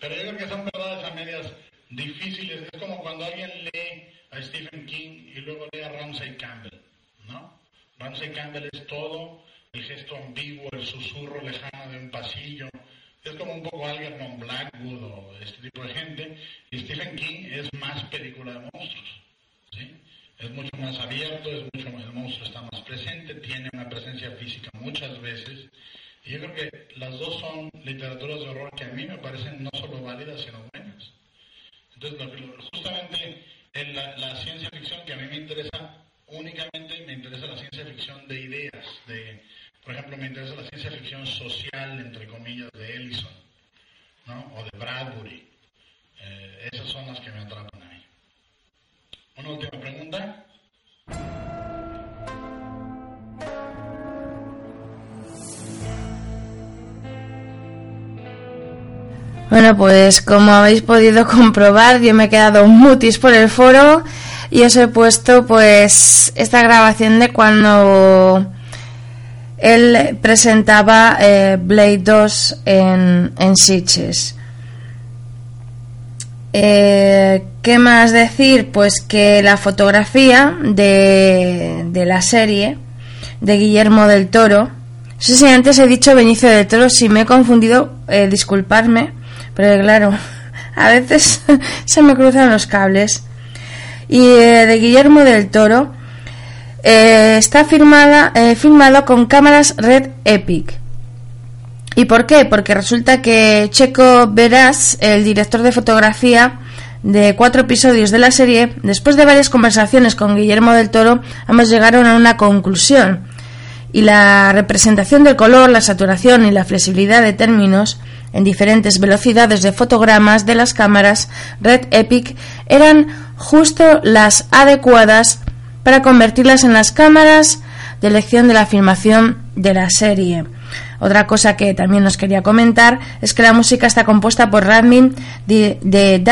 Pero yo creo que son verdades a medias difíciles. Es como cuando alguien lee a Stephen King y luego lee a Ramsey Campbell, ¿no? Ramsey Campbell es todo, el gesto ambiguo, el susurro lejano de un pasillo. Es como un poco Algernon Blackwood o este tipo de gente. Y Stephen King es más película de monstruos, ¿sí? Es mucho más abierto, es mucho más, el monstruo está más presente, tiene una presencia física muchas veces. Y yo creo que las dos son literaturas de horror que a mí me parecen no solo válidas, sino buenas. Entonces, lo que- lo- justamente en la, ciencia ficción que a mí me interesa únicamente, me interesa la ciencia ficción de ideas. De, por ejemplo, me interesa la ciencia ficción social, entre comillas, de Ellison, ¿no? O de Bradbury. Eh, esas son las que me atrapan a mí. Una última pregunta. Bueno, pues como habéis podido comprobar, yo me he quedado mutis por el foro y os he puesto pues esta grabación de cuando él presentaba eh, Blade 2 en, en Sitges. Eh, ¿Qué más decir? Pues que la fotografía de, de la serie de Guillermo del Toro. No sé si antes he dicho Benicio del Toro, si me he confundido, eh, disculparme, pero claro, a veces se me cruzan los cables. Y eh, de Guillermo del Toro eh, está firmada, eh, filmado con cámaras Red Epic. ¿Y por qué? Porque resulta que Checo Verás, el director de fotografía de cuatro episodios de la serie, después de varias conversaciones con Guillermo del Toro, ambos llegaron a una conclusión. Y la representación del color, la saturación y la flexibilidad de términos en diferentes velocidades de fotogramas de las cámaras Red Epic eran justo las adecuadas para convertirlas en las cámaras de elección de la filmación de la serie. Otra cosa que también nos quería comentar es que la música está compuesta por Radmin de, de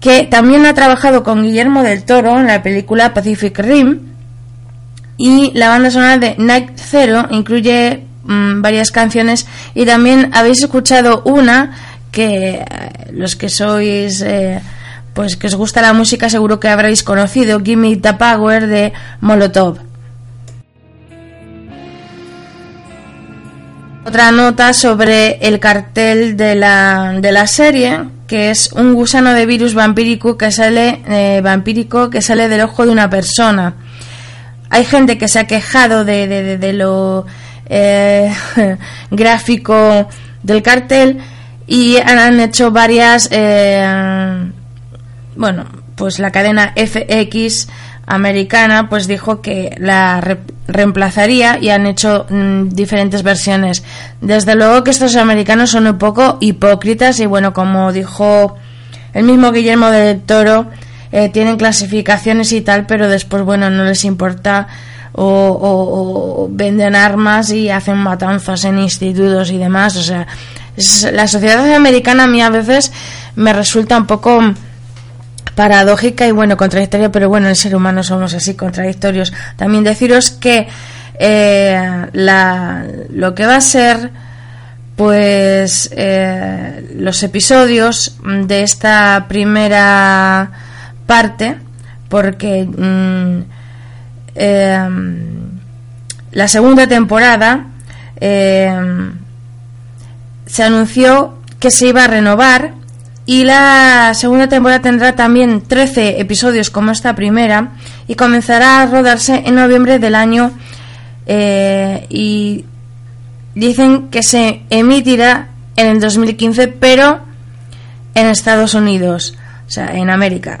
que también ha trabajado con Guillermo del Toro en la película Pacific Rim. Y la banda sonora de Night Zero incluye mm, varias canciones y también habéis escuchado una que eh, los que sois eh, pues que os gusta la música seguro que habréis conocido Gimme the Power de Molotov. Otra nota sobre el cartel de la, de la serie, que es un gusano de virus vampírico que sale eh, vampírico que sale del ojo de una persona. Hay gente que se ha quejado de, de, de, lo eh, gráfico del cartel y han hecho varias eh, bueno, pues la cadena FX americana pues dijo que la reemplazaría y han hecho mm, diferentes versiones. Desde luego que estos americanos son un poco hipócritas y bueno, como dijo el mismo Guillermo del Toro, eh, tienen clasificaciones y tal, pero después bueno, no les importa o, venden armas y hacen matanzas en institutos y demás. O sea, la sociedad americana a mí a veces me resulta un poco paradójica y bueno, contradictoria, pero bueno, el ser humano somos así, contradictorios. También deciros que eh, la, lo que va a ser pues eh, los episodios de esta primera parte porque mm, em, la segunda temporada em, se anunció que se iba a renovar y la segunda temporada tendrá también 13 episodios como esta primera y comenzará a rodarse en noviembre del año eh, y dicen que se emitirá en el 2015 pero en Estados Unidos, o sea, en América.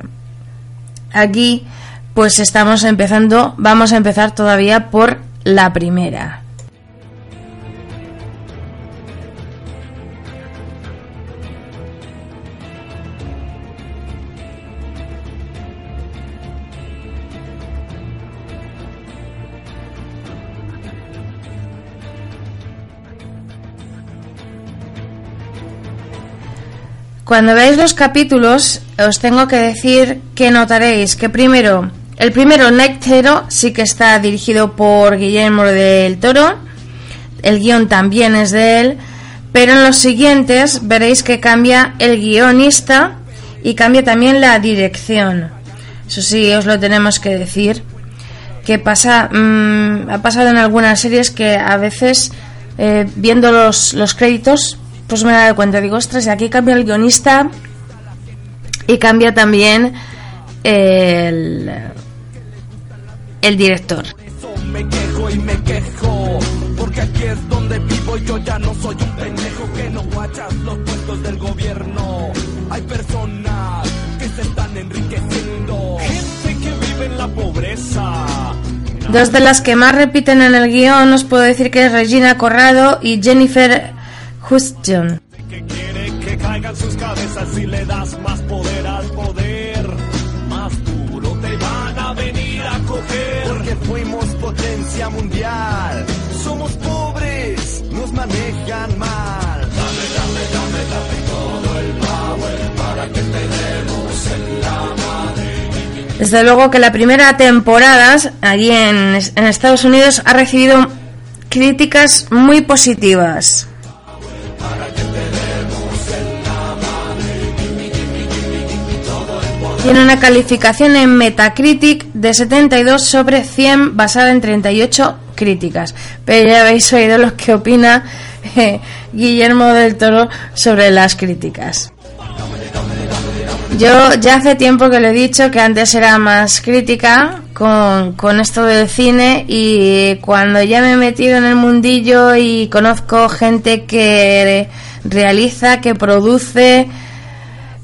Aquí pues estamos empezando, vamos a empezar todavía por la primera. Cuando veáis los capítulos, os tengo que decir que notaréis que primero, el primero, Night sí que está dirigido por Guillermo del Toro, el guion también es de él, pero en los siguientes veréis que cambia el guionista y cambia también la dirección. Eso sí, os lo tenemos que decir. Que pasa, mm, ha pasado en algunas series que a veces, eh, viendo los, los créditos, pues me he dado cuenta, digo, ostras, aquí cambia el guionista y cambia también el, el director. Dos de las que más repiten en el guion os puedo decir que es Regina Corrado y Jennifer más mundial. Somos pobres, nos manejan mal. Dame, dame, dame, dame todo el power para que te demos en la madre. Desde luego que la primera temporada allí en, en Estados Unidos ha recibido críticas muy positivas. Tiene una calificación en Metacritic de 72 sobre 100 basada en 38 críticas. Pero ya habéis oído lo que opina eh, Guillermo del Toro sobre las críticas. Yo ya hace tiempo que le he dicho que antes era más crítica con, con esto del cine y cuando ya me he metido en el mundillo y conozco gente que realiza, que produce,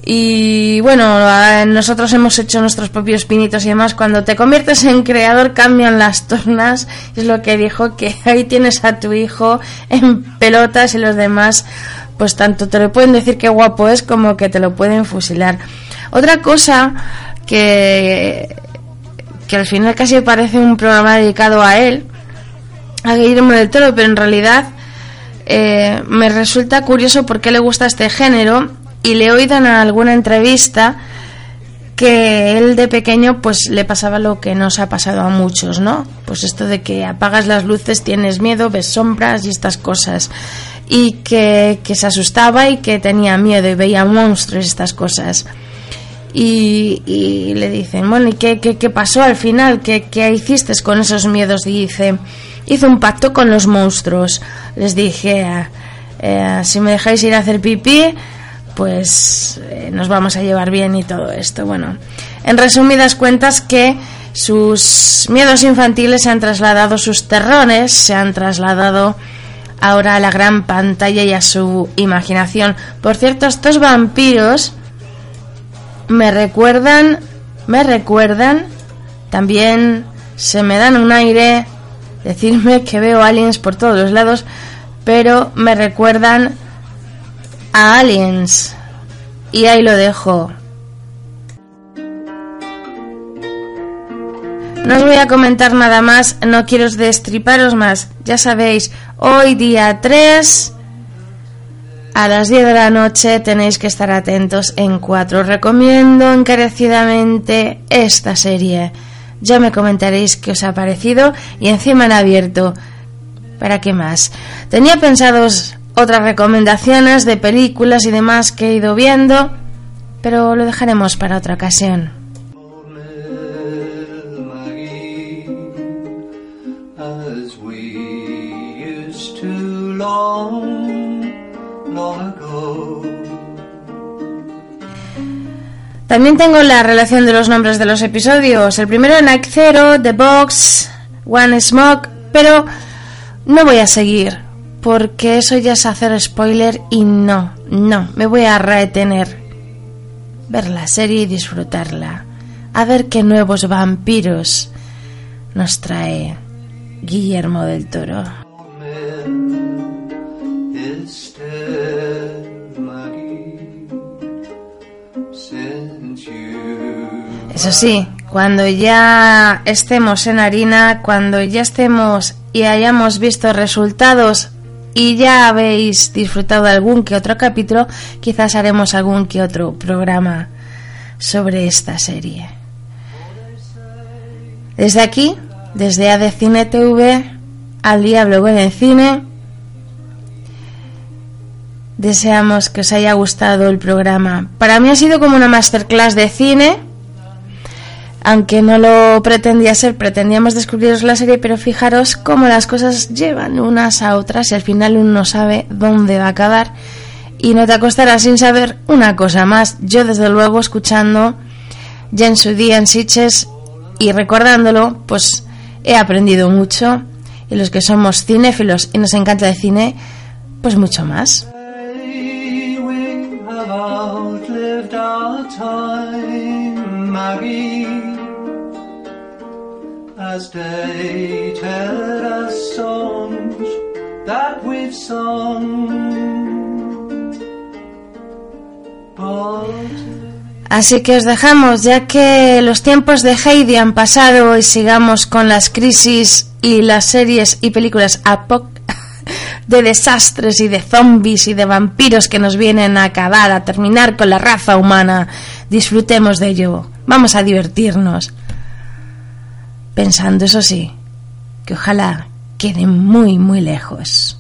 y bueno, nosotros hemos hecho nuestros propios pinitos y demás. Cuando te conviertes en creador cambian las tornas. Es lo que dijo, que ahí tienes a tu hijo en pelotas y los demás pues tanto te lo pueden decir que guapo es como que te lo pueden fusilar. Otra cosa que, que al final casi parece un programa dedicado a él, a Guillermo del Toro, pero en realidad eh, me resulta curioso por qué le gusta este género y le he oído en alguna entrevista que él de pequeño pues le pasaba lo que nos ha pasado a muchos, ¿no? Pues esto de que apagas las luces, tienes miedo, ves sombras y estas cosas. Y que, se asustaba y que tenía miedo y veía monstruos y estas cosas. Y, le dicen, bueno, ¿y qué, qué, pasó al final? ¿Qué, ¿Qué hiciste con esos miedos? Y dice, hice un pacto con los monstruos. Les dije, eh, si me dejáis ir a hacer pipí, pues eh, nos vamos a llevar bien y todo esto. Bueno, en resumidas cuentas que sus miedos infantiles se han trasladado, sus terrones se han trasladado ahora a la gran pantalla y a su imaginación. Por cierto, estos vampiros me recuerdan, me recuerdan, también se me dan un aire decirme que veo aliens por todos los lados, pero me recuerdan a aliens. Y ahí lo dejo. No os voy a comentar nada más, no quiero destriparos más. Ya sabéis, hoy día 3 a las 10 de la noche tenéis que estar atentos en 4. Recomiendo encarecidamente esta serie. Ya me comentaréis qué os ha parecido y encima en abierto. ¿Para qué más? Tenía pensados otras recomendaciones de películas y demás que he ido viendo, pero lo dejaremos para otra ocasión. También tengo la relación de los nombres de los episodios. El primero Night Zero, The Box, One Smoke, pero no voy a seguir porque eso ya es hacer spoiler y no, no, me voy a retener. Ver la serie y disfrutarla. A ver qué nuevos vampiros nos trae Guillermo del Toro. Eso sí, cuando ya estemos en harina, cuando ya estemos y hayamos visto resultados y ya habéis disfrutado de algún que otro capítulo, quizás haremos algún que otro programa sobre esta serie. Desde aquí, desde AD Cine TV, al Diablo en el Cine, deseamos que os haya gustado el programa. Para mí ha sido como una masterclass de cine aunque no lo pretendía ser, pretendíamos descubriros la serie, pero fijaros cómo las cosas llevan unas a otras y al final uno no sabe dónde va a acabar y no te acostarás sin saber una cosa más. Yo desde luego escuchando ya en su día en Sitches y recordándolo, pues he aprendido mucho y los que somos cinéfilos y nos encanta el cine, pues mucho más. Así que os dejamos, ya que los tiempos de Heidi han pasado y sigamos con las crisis y las series y películas de desastres y de zombies y de vampiros que nos vienen a acabar, a terminar con la raza humana. Disfrutemos de ello. Vamos a divertirnos pensando, eso sí, que ojalá quede muy, muy lejos.